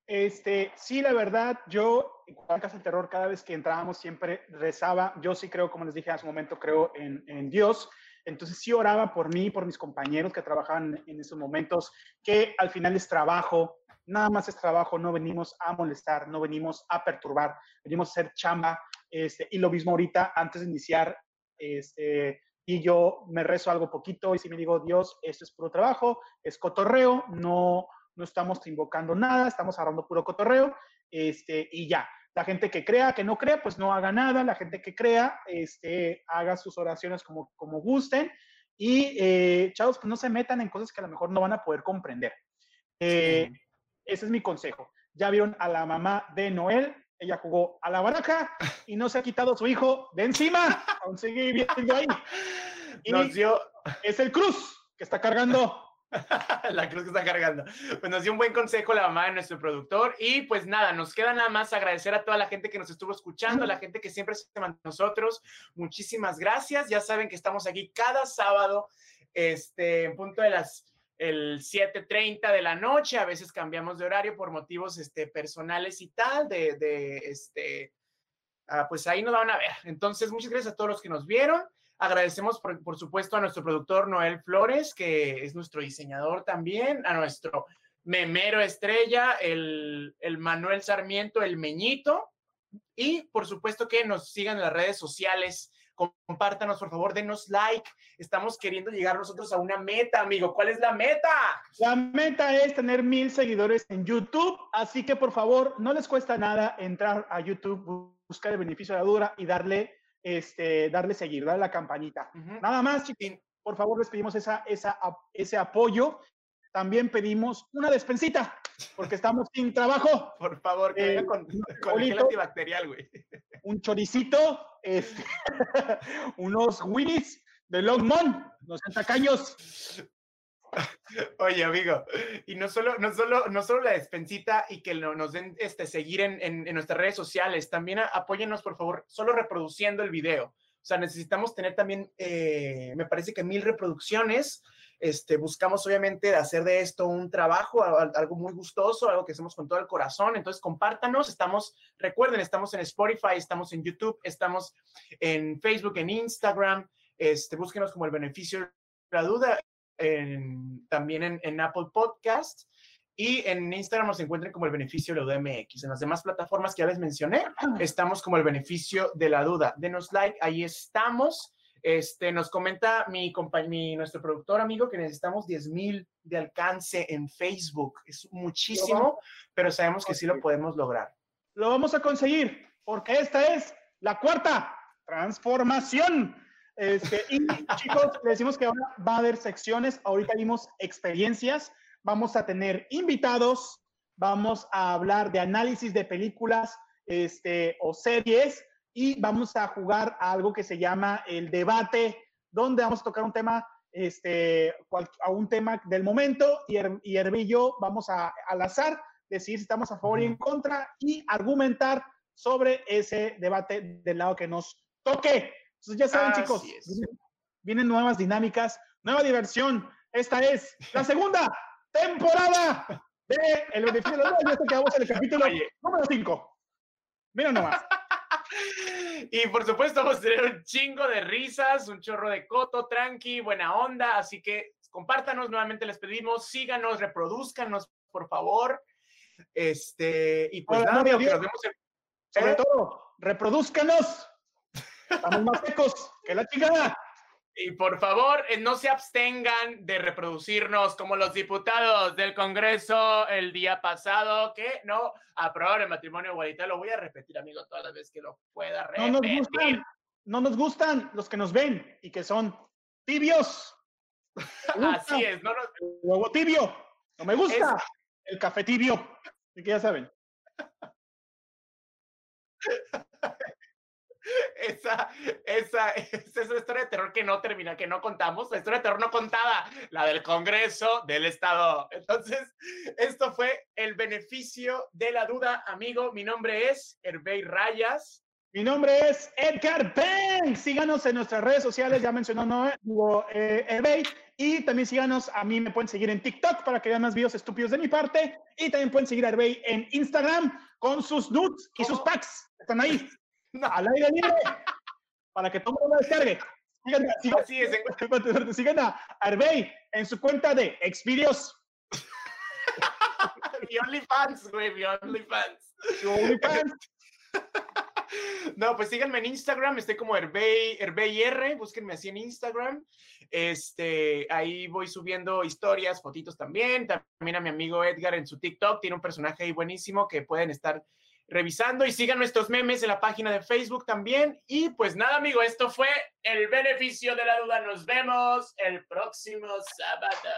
Este, sí, la verdad, yo en Casa del Terror, cada vez que entrábamos siempre rezaba. Yo sí creo, como les dije hace un momento, creo en, en Dios. Entonces sí oraba por mí, por mis compañeros que trabajaban en esos momentos, que al final es trabajo, nada más es trabajo, no venimos a molestar, no venimos a perturbar, venimos a hacer chamba. Este, y lo mismo ahorita, antes de iniciar, este, y yo me rezo algo poquito y si me digo, Dios, esto es puro trabajo, es cotorreo, no, no estamos invocando nada, estamos hablando puro cotorreo, este, y ya. La gente que crea, que no crea, pues no haga nada. La gente que crea, este, haga sus oraciones como, como gusten. Y, eh, chavos, pues no se metan en cosas que a lo mejor no van a poder comprender. Eh, ese es mi consejo. Ya vieron a la mamá de Noel, ella jugó a la baraja y no se ha quitado su hijo de encima. Aún sigue viendo ahí. Y Nos dio... es el Cruz que está cargando [LAUGHS] la cruz que está cargando. Pues nos dio un buen consejo la mamá de nuestro productor. Y pues nada, nos queda nada más agradecer a toda la gente que nos estuvo escuchando, a la gente que siempre se con nosotros. Muchísimas gracias. Ya saben que estamos aquí cada sábado, este, en punto de las el 7.30 de la noche. A veces cambiamos de horario por motivos este, personales y tal, de, de este, ah, pues ahí nos van a ver. Entonces, muchas gracias a todos los que nos vieron. Agradecemos, por, supuesto, a nuestro productor Noel Flores, que es nuestro diseñador también, a nuestro memero estrella, el, el Manuel Sarmiento, el Meñito, y por supuesto que nos sigan en las redes sociales. Compártanos, por favor, denos like. Estamos queriendo llegar nosotros a una meta, amigo. ¿Cuál es la meta? La meta es tener mil seguidores en YouTube. Así que, por favor, no les cuesta nada entrar a YouTube, buscar el beneficio de la dura y darle este, darle seguir, darle la campanita. Nada más, chiquín, por favor, les pedimos esa, esa, ese apoyo. También pedimos una despensita, porque estamos sin trabajo. [LAUGHS] Por favor, que eh, con, con el antibacterial, güey. [LAUGHS] Un choricito, este, [LAUGHS] unos Winnies de Longmont, los tacaños. [LAUGHS] Oye, amigo, y no solo, no solo, no solo la despensita y que nos den este, seguir en, nuestras redes sociales, también apóyennos, por favor, solo reproduciendo el video. O sea, necesitamos tener también, eh, me parece que mil reproducciones. Este, buscamos obviamente hacer de esto un trabajo, algo muy gustoso, algo que hacemos con todo el corazón. Entonces, compártanos. Estamos, recuerden, estamos en Spotify, estamos en YouTube, estamos en Facebook, en Instagram. Este, búsquenos como el beneficio de la duda también en, Apple Podcast y en Instagram nos encuentren como el beneficio de la UDMX. En las demás plataformas que ya les mencioné, [CLEARS THROAT] estamos como el beneficio de la duda. Denos like, ahí estamos. Este, nos comenta mi, mi nuestro productor amigo que necesitamos 10 mil de alcance en Facebook. Es muchísimo, pero sabemos que sí lo podemos lograr. Lo vamos a conseguir, porque esta es la cuarta transformación. Este, y chicos, decimos que ahora va a haber secciones. Ahorita vimos experiencias. Vamos a tener invitados. Vamos a hablar de análisis de películas este, o series y vamos a jugar a algo que se llama el debate, donde vamos a tocar un tema, este, a un tema del momento y, y y yo vamos a al azar decir si estamos a favor y en contra y argumentar sobre ese debate del lado que nos toque. Entonces ya saben, chicos, vienen, nuevas dinámicas, nueva diversión. Esta es la segunda temporada de El Beneficio de los Ya quedamos en el capítulo número 5. Mira nomás. [LAUGHS] Y por supuesto vamos a tener un chingo de risas, un chorro de coto, tranqui, buena onda. Así que compártanos, nuevamente les pedimos, síganos, reproduzcanos, por favor. Este, y pues nada, nos vemos Sobre ¿Eh? todo, reproduzcanos. Estamos más secos que la chingada. Y por favor, eh, no se abstengan de reproducirnos como los diputados del Congreso el día pasado que no aprobaron el matrimonio igualitario. Lo voy a repetir, amigo, todas las veces que lo pueda repetir. No nos gustan, no nos gustan los que nos ven y que son tibios. [LAUGHS] Así es, no nos... Huevo tibio. No me gusta el café tibio. Así que ya saben. Esa, esa, esa es una historia de terror que no termina, que no contamos, la historia de terror no contada, la del Congreso del Estado. Entonces, esto fue el beneficio de la duda, amigo. Mi nombre es Hervey Rayas. Mi nombre es Edgar Ben. Síganos en nuestras redes sociales, ya mencionó no, eh, Hervey. Y también síganos, a mí me pueden seguir en TikTok para que vean más videos estúpidos de mi parte. Y también pueden seguir a Hervey en Instagram con sus nudes y sus packs. Están ahí. Al aire libre para que todo el mundo lo descargue. Sigan, sigan, Así es. sigan a Arbey en su cuenta de Xvideos. [LAUGHS] mi OnlyFans, güey, mi OnlyFans. OnlyFans. [LAUGHS] No, pues síganme en Instagram, estoy como Herbey, Herbey R, búsquenme así en Instagram. Este, ahí voy subiendo historias, fotitos también. También a mi amigo Edgar en su TikTok, tiene un personaje ahí buenísimo que pueden estar revisando y sigan nuestros memes en la página de Facebook también. Y pues nada, amigo, esto fue el beneficio de la duda. Nos vemos el próximo sábado.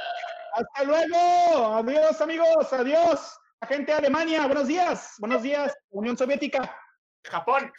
Hasta luego. Adiós, amigos. Adiós. La gente de Alemania, buenos días. Buenos días, Unión Soviética. Japón.